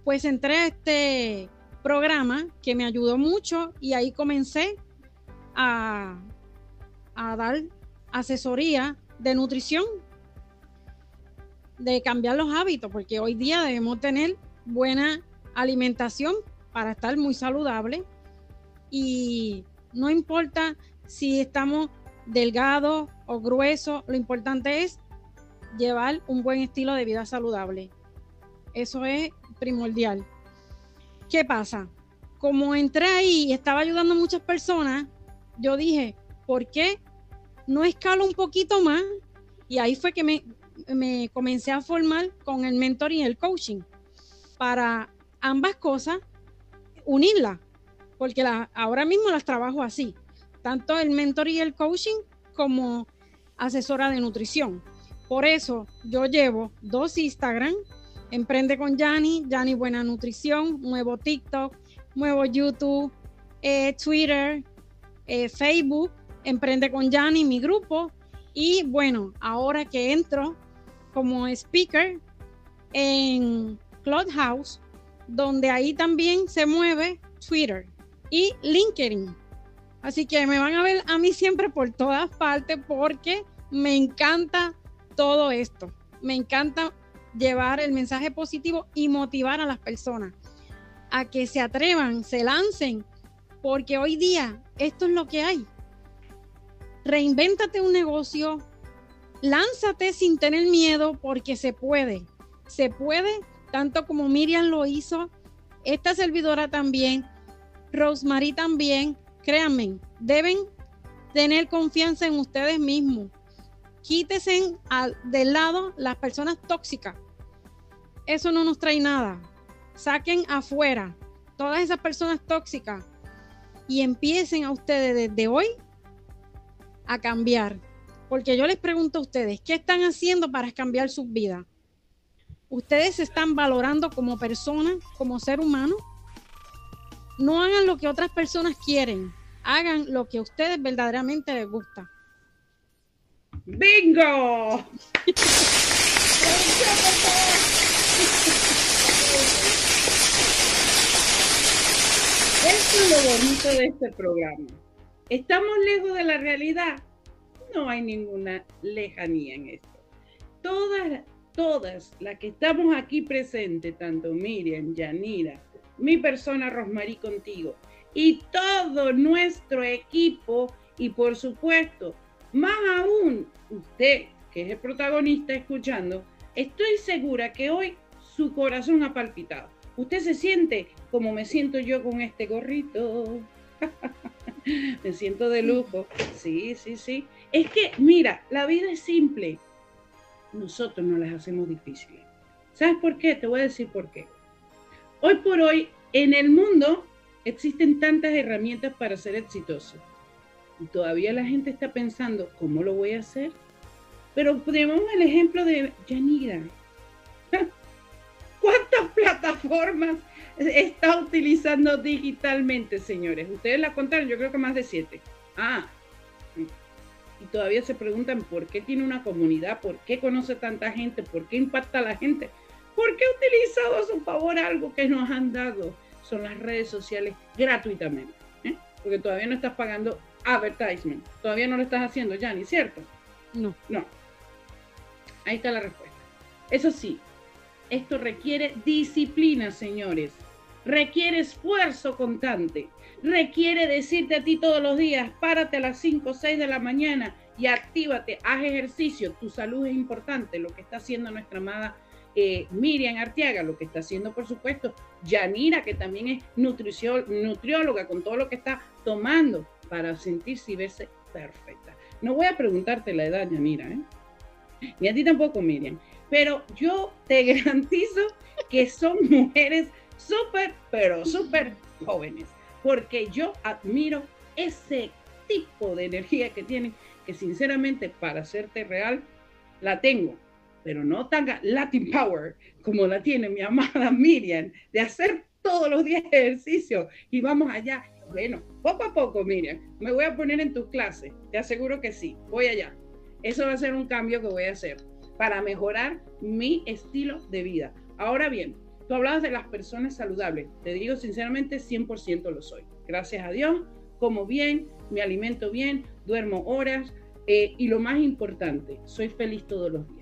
Pues entré a este programa que me ayudó mucho y ahí comencé a, a dar asesoría de nutrición, de cambiar los hábitos, porque hoy día debemos tener buena alimentación para estar muy saludable y no importa si estamos delgados o gruesos, lo importante es llevar un buen estilo de vida saludable. Eso es primordial. ¿Qué pasa? Como entré ahí y estaba ayudando a muchas personas, yo dije, ¿por qué no escalo un poquito más? Y ahí fue que me, me comencé a formar con el mentor y el coaching para ambas cosas, unirlas, porque ahora mismo las trabajo así, tanto el mentor y el coaching como asesora de nutrición. Por eso yo llevo dos Instagram, Emprende con Yani, Yani Buena Nutrición, nuevo TikTok, nuevo YouTube, eh, Twitter, eh, Facebook, Emprende con Yani, mi grupo. Y bueno, ahora que entro como speaker en Clubhouse, donde ahí también se mueve Twitter y LinkedIn. Así que me van a ver a mí siempre por todas partes porque me encanta todo esto. Me encanta llevar el mensaje positivo y motivar a las personas a que se atrevan, se lancen, porque hoy día esto es lo que hay. Reinvéntate un negocio, lánzate sin tener miedo porque se puede. Se puede, tanto como Miriam lo hizo, esta servidora también, Rosemary también, créanme, deben tener confianza en ustedes mismos. Quítese al, del lado las personas tóxicas. Eso no nos trae nada. Saquen afuera todas esas personas tóxicas y empiecen a ustedes desde hoy a cambiar. Porque yo les pregunto a ustedes, ¿qué están haciendo para cambiar sus vidas? ¿Ustedes se están valorando como persona, como ser humano? No hagan lo que otras personas quieren, hagan lo que a ustedes verdaderamente les gusta. ¡Bingo! Esto es lo bonito de este programa. ¿Estamos lejos de la realidad? No hay ninguna lejanía en esto. Todas, todas las que estamos aquí presentes, tanto Miriam, Yanira, mi persona Rosmarí contigo y todo nuestro equipo y por supuesto, más aún usted que es el protagonista escuchando, estoy segura que hoy su corazón ha palpitado. Usted se siente como me siento yo con este gorrito. me siento de lujo. Sí, sí, sí. Es que, mira, la vida es simple. Nosotros no las hacemos difíciles. ¿Sabes por qué? Te voy a decir por qué. Hoy por hoy en el mundo existen tantas herramientas para ser exitoso. Y todavía la gente está pensando, ¿cómo lo voy a hacer? Pero tenemos el ejemplo de Yanira. ¿Cuántas plataformas está utilizando digitalmente, señores? Ustedes la contaron, yo creo que más de siete. Ah, y todavía se preguntan por qué tiene una comunidad, por qué conoce tanta gente, por qué impacta a la gente. ¿Por qué ha utilizado a su favor algo que nos han dado? Son las redes sociales gratuitamente. ¿eh? Porque todavía no estás pagando advertisement. Todavía no lo estás haciendo, Yanni, ¿cierto? No. No. Ahí está la respuesta. Eso sí, esto requiere disciplina, señores. Requiere esfuerzo constante. Requiere decirte a ti todos los días, párate a las 5 o 6 de la mañana y actívate, haz ejercicio. Tu salud es importante, lo que está haciendo nuestra amada eh, Miriam Arteaga, lo que está haciendo, por supuesto, Yanira, que también es nutrióloga, con todo lo que está tomando para sentirse y verse perfecta. No voy a preguntarte la edad, Yanira, ¿eh? ni a ti tampoco, Miriam, pero yo te garantizo que son mujeres súper, pero súper jóvenes, porque yo admiro ese tipo de energía que tienen, que sinceramente, para hacerte real, la tengo pero no tan Latin Power como la tiene mi amada Miriam, de hacer todos los días ejercicio y vamos allá. Bueno, poco a poco, Miriam, me voy a poner en tus clases, te aseguro que sí, voy allá. Eso va a ser un cambio que voy a hacer para mejorar mi estilo de vida. Ahora bien, tú hablabas de las personas saludables. Te digo sinceramente, 100% lo soy. Gracias a Dios, como bien, me alimento bien, duermo horas eh, y lo más importante, soy feliz todos los días.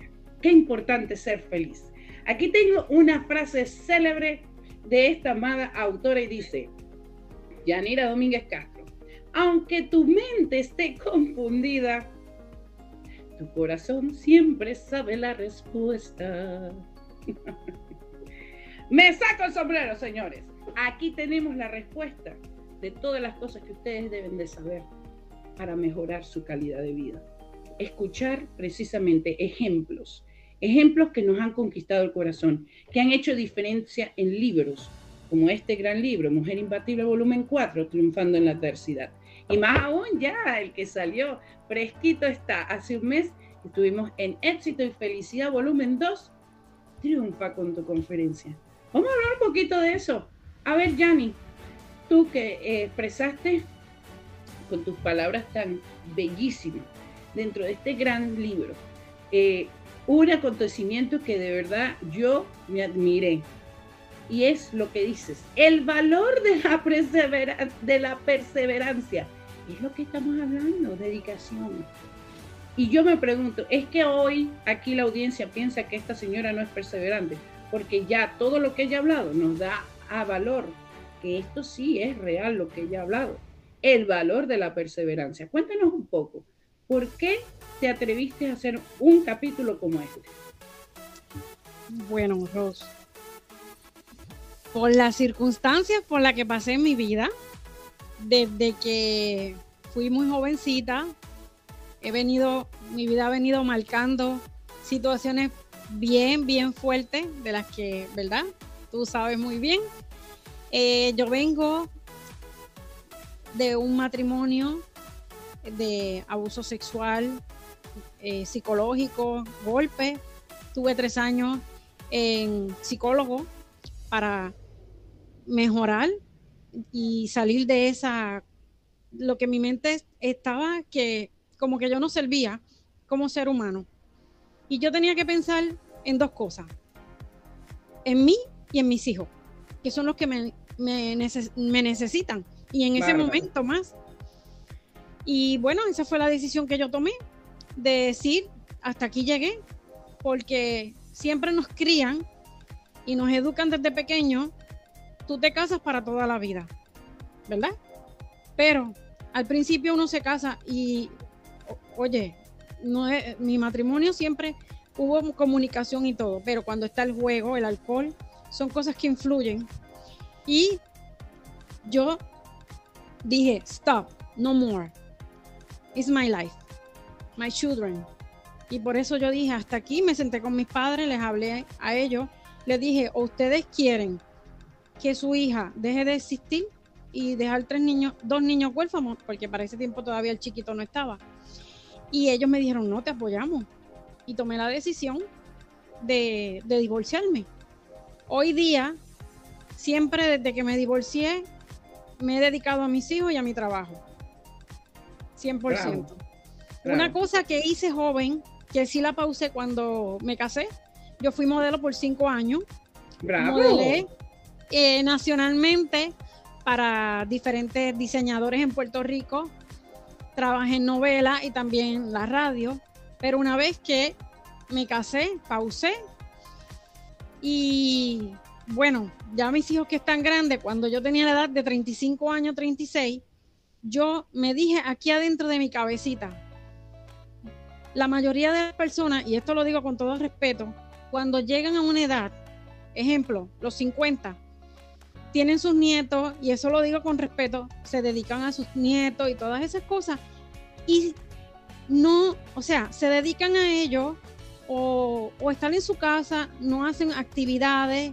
Qué importante ser feliz. Aquí tengo una frase célebre de esta amada autora y dice, Yanira Domínguez Castro, aunque tu mente esté confundida, tu corazón siempre sabe la respuesta. Me saco el sombrero, señores. Aquí tenemos la respuesta de todas las cosas que ustedes deben de saber. para mejorar su calidad de vida. Escuchar precisamente ejemplos, ejemplos que nos han conquistado el corazón, que han hecho diferencia en libros, como este gran libro, Mujer Imbatible, volumen 4, Triunfando en la Adversidad. Y más aún ya, el que salió fresquito está, hace un mes estuvimos en Éxito y Felicidad, volumen 2, Triunfa con tu conferencia. Vamos a hablar un poquito de eso. A ver, Yanni, tú que eh, expresaste con tus palabras tan bellísimas dentro de este gran libro, eh, un acontecimiento que de verdad yo me admiré. Y es lo que dices, el valor de la, de la perseverancia. Es lo que estamos hablando, dedicación. Y yo me pregunto, ¿es que hoy aquí la audiencia piensa que esta señora no es perseverante? Porque ya todo lo que ella ha hablado nos da a valor que esto sí es real lo que ella ha hablado. El valor de la perseverancia. Cuéntanos un poco, ¿por qué te atreviste a hacer un capítulo como este? Bueno, Ros, por las circunstancias por las que pasé en mi vida, desde que fui muy jovencita, he venido, mi vida ha venido marcando situaciones bien, bien fuertes, de las que, ¿verdad? Tú sabes muy bien. Eh, yo vengo de un matrimonio de abuso sexual, eh, psicológico, golpe. Tuve tres años en psicólogo para mejorar y salir de esa, lo que mi mente estaba que como que yo no servía como ser humano. Y yo tenía que pensar en dos cosas, en mí y en mis hijos, que son los que me, me, necesitan. Y en ese momento más. Y bueno, esa fue la decisión que yo tomé, de decir, hasta aquí llegué, porque siempre nos crían y nos educan desde pequeños, tú te casas para toda la vida, ¿verdad? Pero al principio uno se casa y oye, mi matrimonio siempre hubo comunicación y todo, pero cuando está el juego, el alcohol, son cosas que influyen. Y yo dije, stop, no more. It's my life, my children. Y por eso yo dije, hasta aquí me senté con mis padres, les hablé a ellos, les dije, ¿o ustedes quieren que su hija deje de existir y dejar tres niños, dos niños huérfanos, porque para ese tiempo todavía el chiquito no estaba. Y ellos me dijeron, no, te apoyamos. Y tomé la decisión de, divorciarme. Hoy día, siempre desde que me divorcié, me he dedicado a mis hijos y a mi trabajo. 100%. Una cosa que hice joven, que sí la pausé cuando me casé, yo fui modelo por cinco años. Bravo. Modelé eh, nacionalmente para diferentes diseñadores en Puerto Rico. Trabajé en novela y también la radio, pero una vez que me casé, pausé. Y bueno, ya mis hijos que están grandes, cuando yo tenía la edad de 35 años, 36, yo me dije aquí adentro de mi cabecita, la mayoría de las personas, y esto lo digo con todo respeto, cuando llegan a una edad, ejemplo, los 50, tienen sus nietos, y eso lo digo con respeto, se dedican a sus nietos y todas esas cosas, y no, o sea, se dedican a ello o, están en su casa, no hacen actividades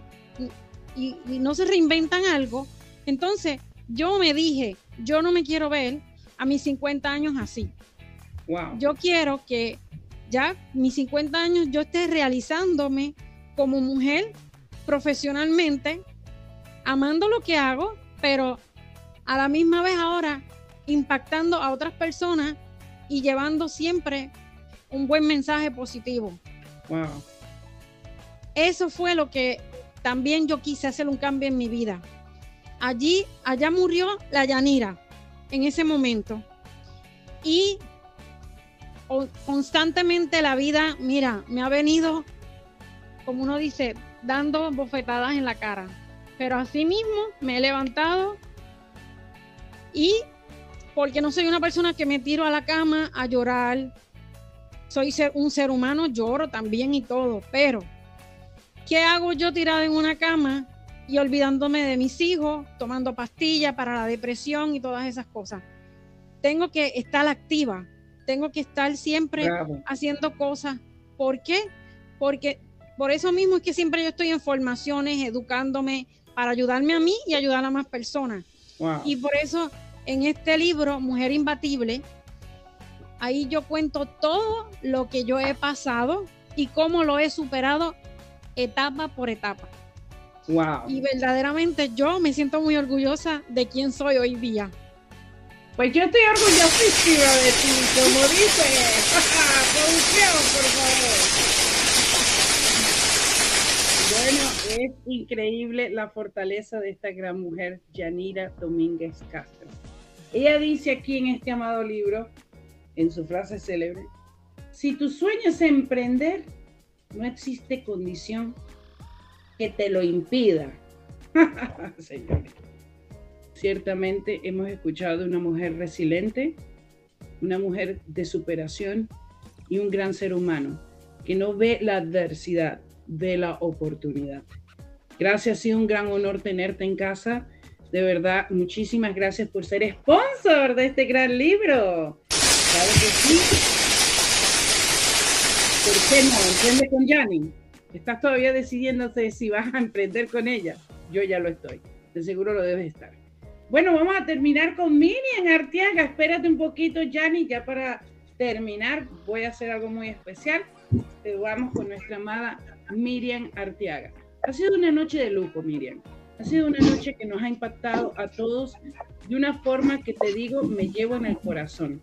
y, no se reinventan algo. Entonces, yo me dije, yo no me quiero ver a mis 50 años así. Yo quiero que ya mis 50 años yo esté realizándome como mujer profesionalmente amando lo que hago, pero a la misma vez ahora impactando a otras personas y llevando siempre un buen mensaje positivo. Wow. Eso fue lo que también yo quise hacer un cambio en mi vida. Allí, allá murió la Yanira en ese momento. Y constantemente la vida, mira, me ha venido, como uno dice, dando bofetadas en la cara. Pero así mismo me he levantado y porque no soy una persona que me tiro a la cama a llorar. Soy ser, un ser humano, lloro también y todo, pero ¿qué hago yo tirada en una cama y olvidándome de mis hijos, tomando pastillas para la depresión y todas esas cosas? tengo que estar activa, tengo que estar siempre haciendo cosas. ¿Por qué? Porque por eso mismo es que siempre yo estoy en formaciones, educándome para ayudarme a mí y ayudar a más personas. Y por eso en este libro, Mujer Imbatible, ahí yo cuento todo lo que yo he pasado y cómo lo he superado etapa por etapa. Wow. Y verdaderamente yo me siento muy orgullosa de quién soy hoy día. Pues yo estoy orgullosísima de ti, como dice. Producción, por favor. Bueno, es increíble la fortaleza de esta gran mujer, Yanira Domínguez Castro. Ella dice aquí en este amado libro, en su frase célebre, si tu sueño es emprender, no existe condición que te lo impida. Señores, ciertamente hemos escuchado una mujer resiliente, una mujer de superación y un gran ser humano que no ve la adversidad, ve la oportunidad. Gracias, ha sido un gran honor tenerte en casa. De verdad, muchísimas gracias por ser sponsor de este gran libro. Claro que sí. ¿Por qué no? Emprende con Yanni. Estás todavía decidiéndose si vas a emprender con ella. Yo ya lo estoy. De seguro lo debes estar. Bueno, vamos a terminar con Miriam Artiaga. Espérate un poquito, Yanni, ya para terminar voy a hacer algo muy especial. Te vamos con nuestra amada Miriam Artiaga. Ha sido una noche de lujo, Miriam. Ha sido una noche que nos ha impactado a todos de una forma que te digo, me llevo en el corazón.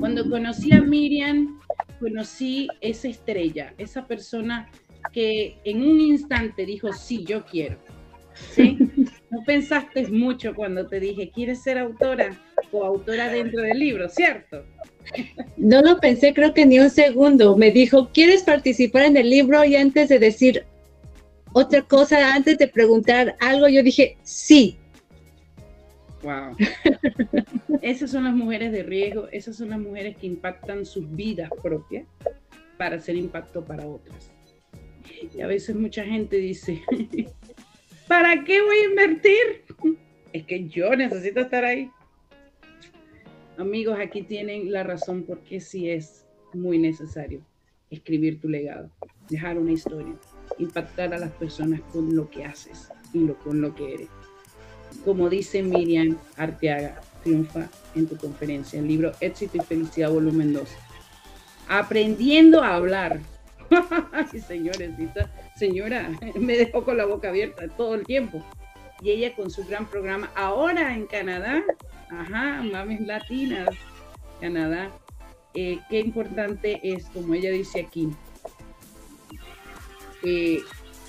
Cuando conocí a Miriam, conocí esa estrella, esa persona que en un instante dijo, sí, yo quiero. ¿Sí? No pensaste mucho cuando te dije, ¿quieres ser autora o autora dentro del libro, cierto? No lo pensé, creo que ni un segundo. Me dijo, ¿quieres participar en el libro? Y antes de decir otra cosa, antes de preguntar algo, yo dije, sí. Wow. esas son las mujeres de riesgo, esas son las mujeres que impactan sus vidas propias para hacer impacto para otras. Y a veces mucha gente dice, ¿para qué voy a invertir? Es que yo necesito estar ahí. Amigos, aquí tienen la razón porque sí es muy necesario escribir tu legado, dejar una historia, impactar a las personas con lo que haces y lo, con lo que eres. Como dice Miriam Arteaga, triunfa en tu conferencia, el libro Éxito y Felicidad, volumen 2. Aprendiendo a hablar. Ay, señores, señora, me dejó con la boca abierta todo el tiempo. Y ella con su gran programa, ahora en Canadá, ajá, mames latinas, Canadá, eh, qué importante es, como ella dice aquí, eh,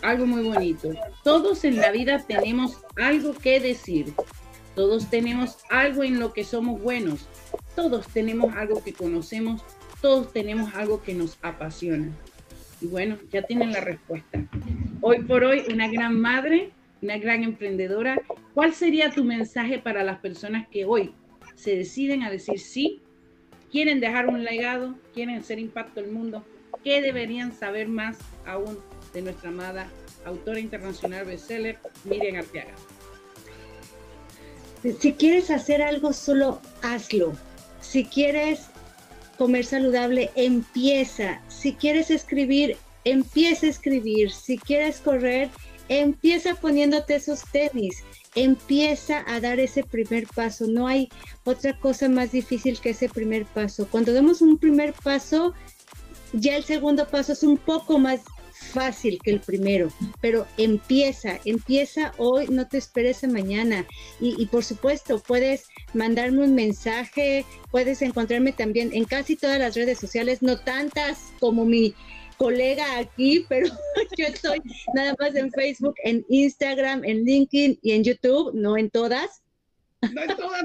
algo muy bonito. Todos en la vida tenemos algo que decir. Todos tenemos algo en lo que somos buenos. Todos tenemos algo que conocemos. Todos tenemos algo que nos apasiona. Y bueno, ya tienen la respuesta. Hoy por hoy, una gran madre, una gran emprendedora. ¿Cuál sería tu mensaje para las personas que hoy se deciden a decir sí, quieren dejar un legado, quieren hacer impacto el mundo? ¿Qué deberían saber más aún de nuestra amada autora internacional bestseller, Miriam Arteaga? Si quieres hacer algo, solo hazlo. Si quieres comer saludable, empieza. Si quieres escribir, empieza a escribir. Si quieres correr, empieza poniéndote esos tenis. Empieza a dar ese primer paso. No hay otra cosa más difícil que ese primer paso. Cuando damos un primer paso, ya el segundo paso es un poco más fácil que el primero, pero empieza, empieza hoy, no te esperes a mañana. Y, por supuesto, puedes mandarme un mensaje, puedes encontrarme también en casi todas las redes sociales, no tantas como mi colega aquí, pero yo estoy nada más en Facebook, en Instagram, en LinkedIn y en YouTube, no en todas. No en todas,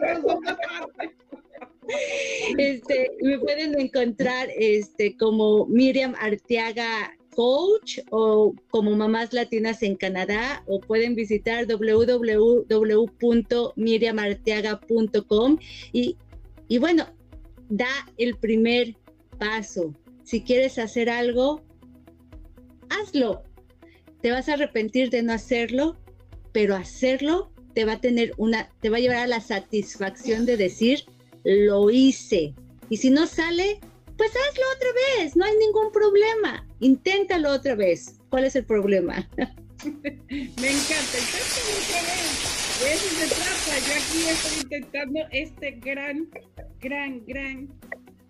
Este, me pueden encontrar este, como Miriam Arteaga coach o como mamás latinas en Canadá o pueden visitar www.miriamarteaga.com y, y bueno, da el primer paso. Si quieres hacer algo, hazlo. Te vas a arrepentir de no hacerlo, pero hacerlo te va a tener una, te va a llevar a la satisfacción de decir, lo hice. Y si no sale, pues hazlo otra vez, no hay ningún problema. Inténtalo otra vez. ¿Cuál es el problema? Me encanta, inténtalo otra. De eso se trata. Yo aquí estoy intentando este gran, gran, gran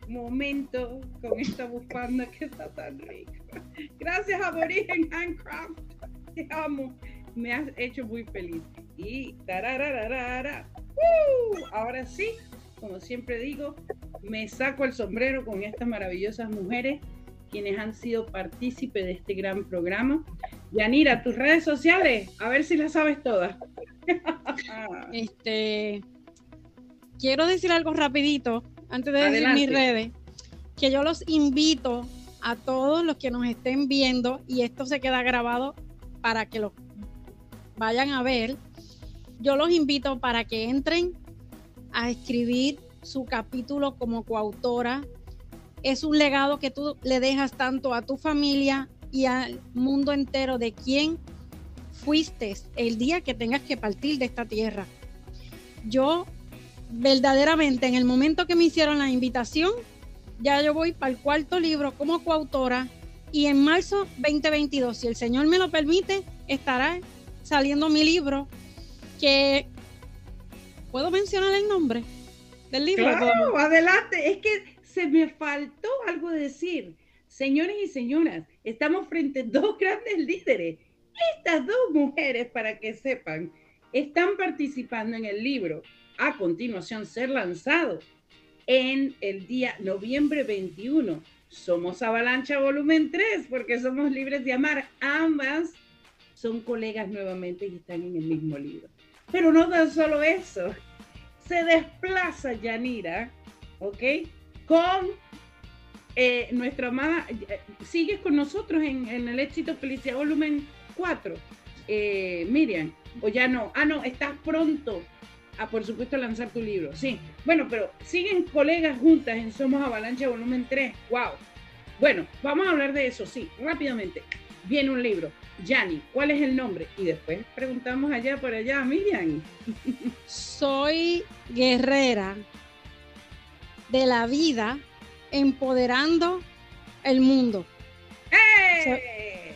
momento con esta bufanda que está tan rica. Gracias, Aborigen Handcraft. Te amo. Me has hecho muy feliz. Y. ¡Uh! ahora sí, como siempre digo, me saco el sombrero con estas maravillosas mujeres quienes han sido partícipes de este gran programa. Yanira, tus redes sociales, a ver si las sabes todas. este, quiero decir algo rapidito antes de decir mis redes, que yo los invito a todos los que nos estén viendo y esto se queda grabado para que lo vayan a ver. Yo los invito para que entren a escribir su capítulo como coautora. Es un legado que tú le dejas tanto a tu familia y al mundo entero de quién fuiste el día que tengas que partir de esta tierra. Yo verdaderamente en el momento que me hicieron la invitación, ya yo voy para el cuarto libro como coautora y en marzo 2022, si el Señor me lo permite, estará saliendo mi libro que ¿Puedo mencionar el nombre del libro? Claro, adelante. Es que me faltó algo decir. Señores y señoras, estamos frente a dos grandes líderes. Estas dos mujeres, para que sepan, están participando en el libro a continuación ser lanzado en el día noviembre 21. Somos Avalancha Volumen 3 porque somos libres de amar. Ambas son colegas nuevamente y están en el mismo libro. Pero no tan solo eso. Se desplaza Yanira, ¿ok? Con eh, nuestra amada. Eh, sigues con nosotros en, el éxito Felicidad Volumen 4, eh, Miriam. O ya no. Ah, no, estás pronto a, por supuesto, lanzar tu libro. Sí. Bueno, pero siguen colegas juntas en Somos Avalancha Volumen 3. ¡Wow! Bueno, vamos a hablar de eso, sí, rápidamente. Viene un libro. Yani, ¿cuál es el nombre? Y después preguntamos allá por allá, Miriam. Soy guerrera de la vida empoderando el mundo. ¡Eh!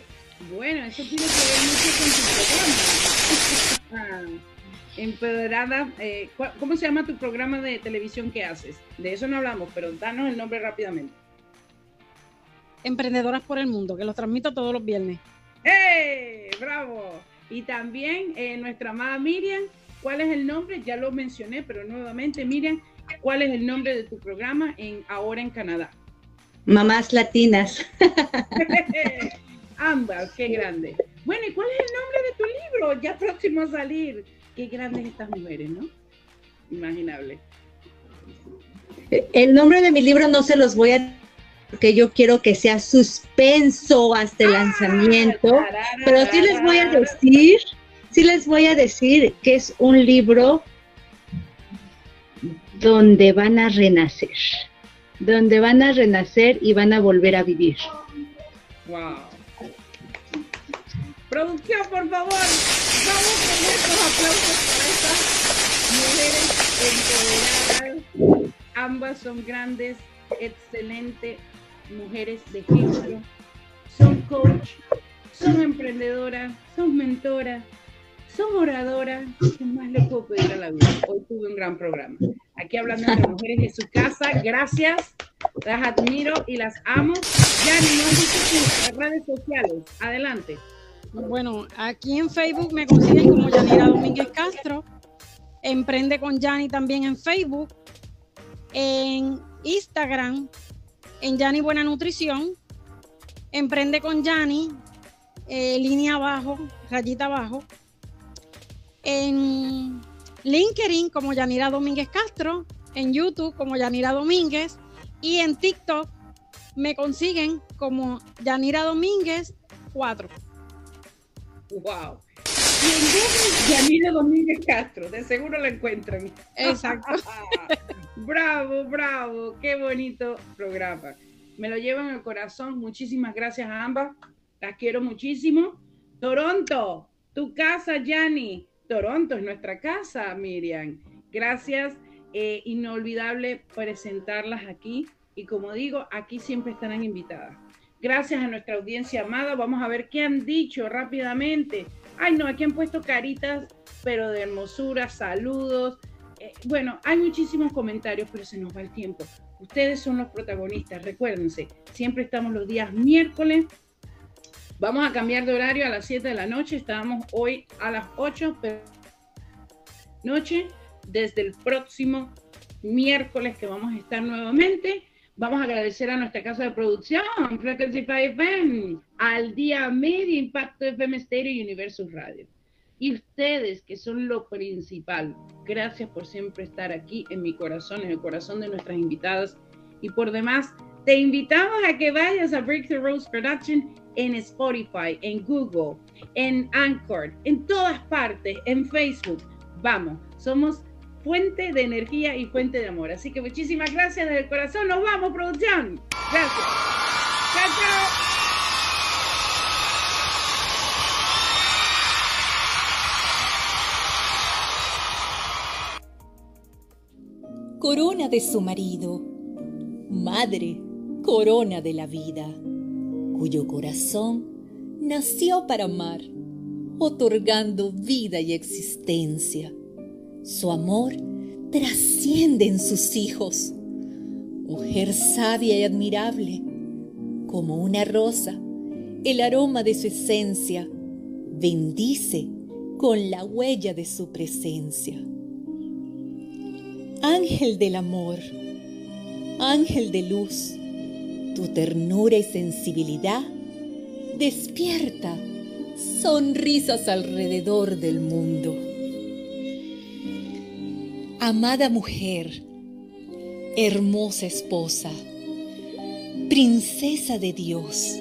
bueno, eso tiene que ver mucho con tu programa. Ah, empoderada, eh, ¿cómo se llama tu programa de televisión que haces? De eso no hablamos, pero danos el nombre rápidamente. Emprendedoras por el Mundo, que lo transmito todos los viernes. ¡Eh! ¡Bravo! Y también eh, nuestra amada Miriam, ¿cuál es el nombre? Ya lo mencioné, pero nuevamente, Miriam, ¿cuál es el nombre de tu programa en ahora en Canadá? Mamás Latinas. Ambas, qué grande. Bueno, ¿y cuál es el nombre de tu libro? Ya próximo a salir. Qué grandes estas mujeres, ¿no? Imaginable. El nombre de mi libro no se los voy a porque yo quiero que sea suspenso hasta el ah, lanzamiento, pero sí les voy a decir, sí les voy a decir que es un libro donde van a renacer, donde van a renacer y van a volver a vivir. Wow. Producción, por favor, vamos con estos aplausos para estas mujeres empoderadas. Ambas son grandes, excelentes mujeres de ejemplo, son coach, son emprendedoras, son mentoras, son oradoras. ¿Qué más le puedo pedir a la vida? Hoy tuve un gran programa. Aquí hablando de mujeres de su casa. Gracias, las admiro y las amo. Yani, no dicho tus redes sociales. Adelante. Bueno, aquí en Facebook me consiguen como Yanira Domínguez Castro. Emprende con Yani también en Facebook. En Instagram en Yani Buena Nutrición, Emprende con Yani, eh, línea abajo, rayita abajo, en LinkedIn como Yanira Domínguez Castro, en YouTube como Yanira Domínguez y en TikTok me consiguen como Yanira Domínguez 4. Wow. Y en Google, Yanira Domínguez Castro, de seguro la encuentran. Exacto. bravo, bravo, qué bonito programa. Me lo llevo en el corazón. Muchísimas gracias a ambas. Las quiero muchísimo. Toronto, tu casa, Yanni. Toronto es nuestra casa, Miriam. Gracias. eh, inolvidable presentarlas aquí y como digo, aquí siempre estarán invitadas. Gracias a nuestra audiencia amada, vamos a ver qué han dicho rápidamente. Ay, no, aquí han puesto caritas, pero de hermosura, saludos. Eh, bueno, hay muchísimos comentarios, pero se nos va el tiempo. Ustedes son los protagonistas, recuérdense, siempre estamos los días miércoles. Vamos a cambiar de horario a las 7 de la noche, estábamos hoy a las 8 de noche, desde el próximo miércoles que vamos a estar nuevamente. Vamos a agradecer a nuestra casa de producción, Frequency FM, al día Media Impacto FM Stereo y Universo Radio. Y ustedes, que son lo principal, gracias por siempre estar aquí en mi corazón, en el corazón de nuestras invitadas. Y por demás, te invitamos a que vayas a Breakthrough Rose Production en Spotify, en Google, en Anchor, en todas partes, en Facebook. Vamos, somos fuente de energía y fuente de amor. Así que muchísimas gracias desde el corazón. Nos vamos, producción. Gracias. Chao, chao. corona de su marido, madre, corona de la vida, cuyo corazón nació para amar, otorgando vida y existencia. Su amor trasciende en sus hijos, mujer sabia y admirable, como una rosa, el aroma de su esencia bendice con la huella de su presencia. Ángel del amor, ángel de luz, tu ternura y sensibilidad despierta sonrisas alrededor del mundo. Amada mujer, hermosa esposa, princesa de Dios,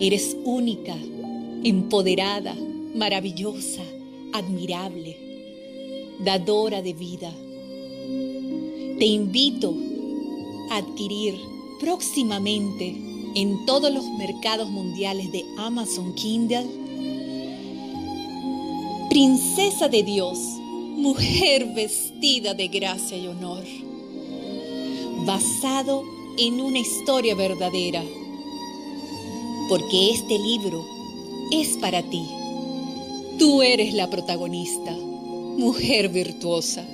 eres única, empoderada, maravillosa, admirable, dadora de vida te invito a adquirir próximamente en todos los mercados mundiales de Amazon Kindle Princesa de Dios, mujer vestida de gracia y honor, basado en una historia verdadera, porque este libro es para ti. Tú eres la protagonista, mujer virtuosa.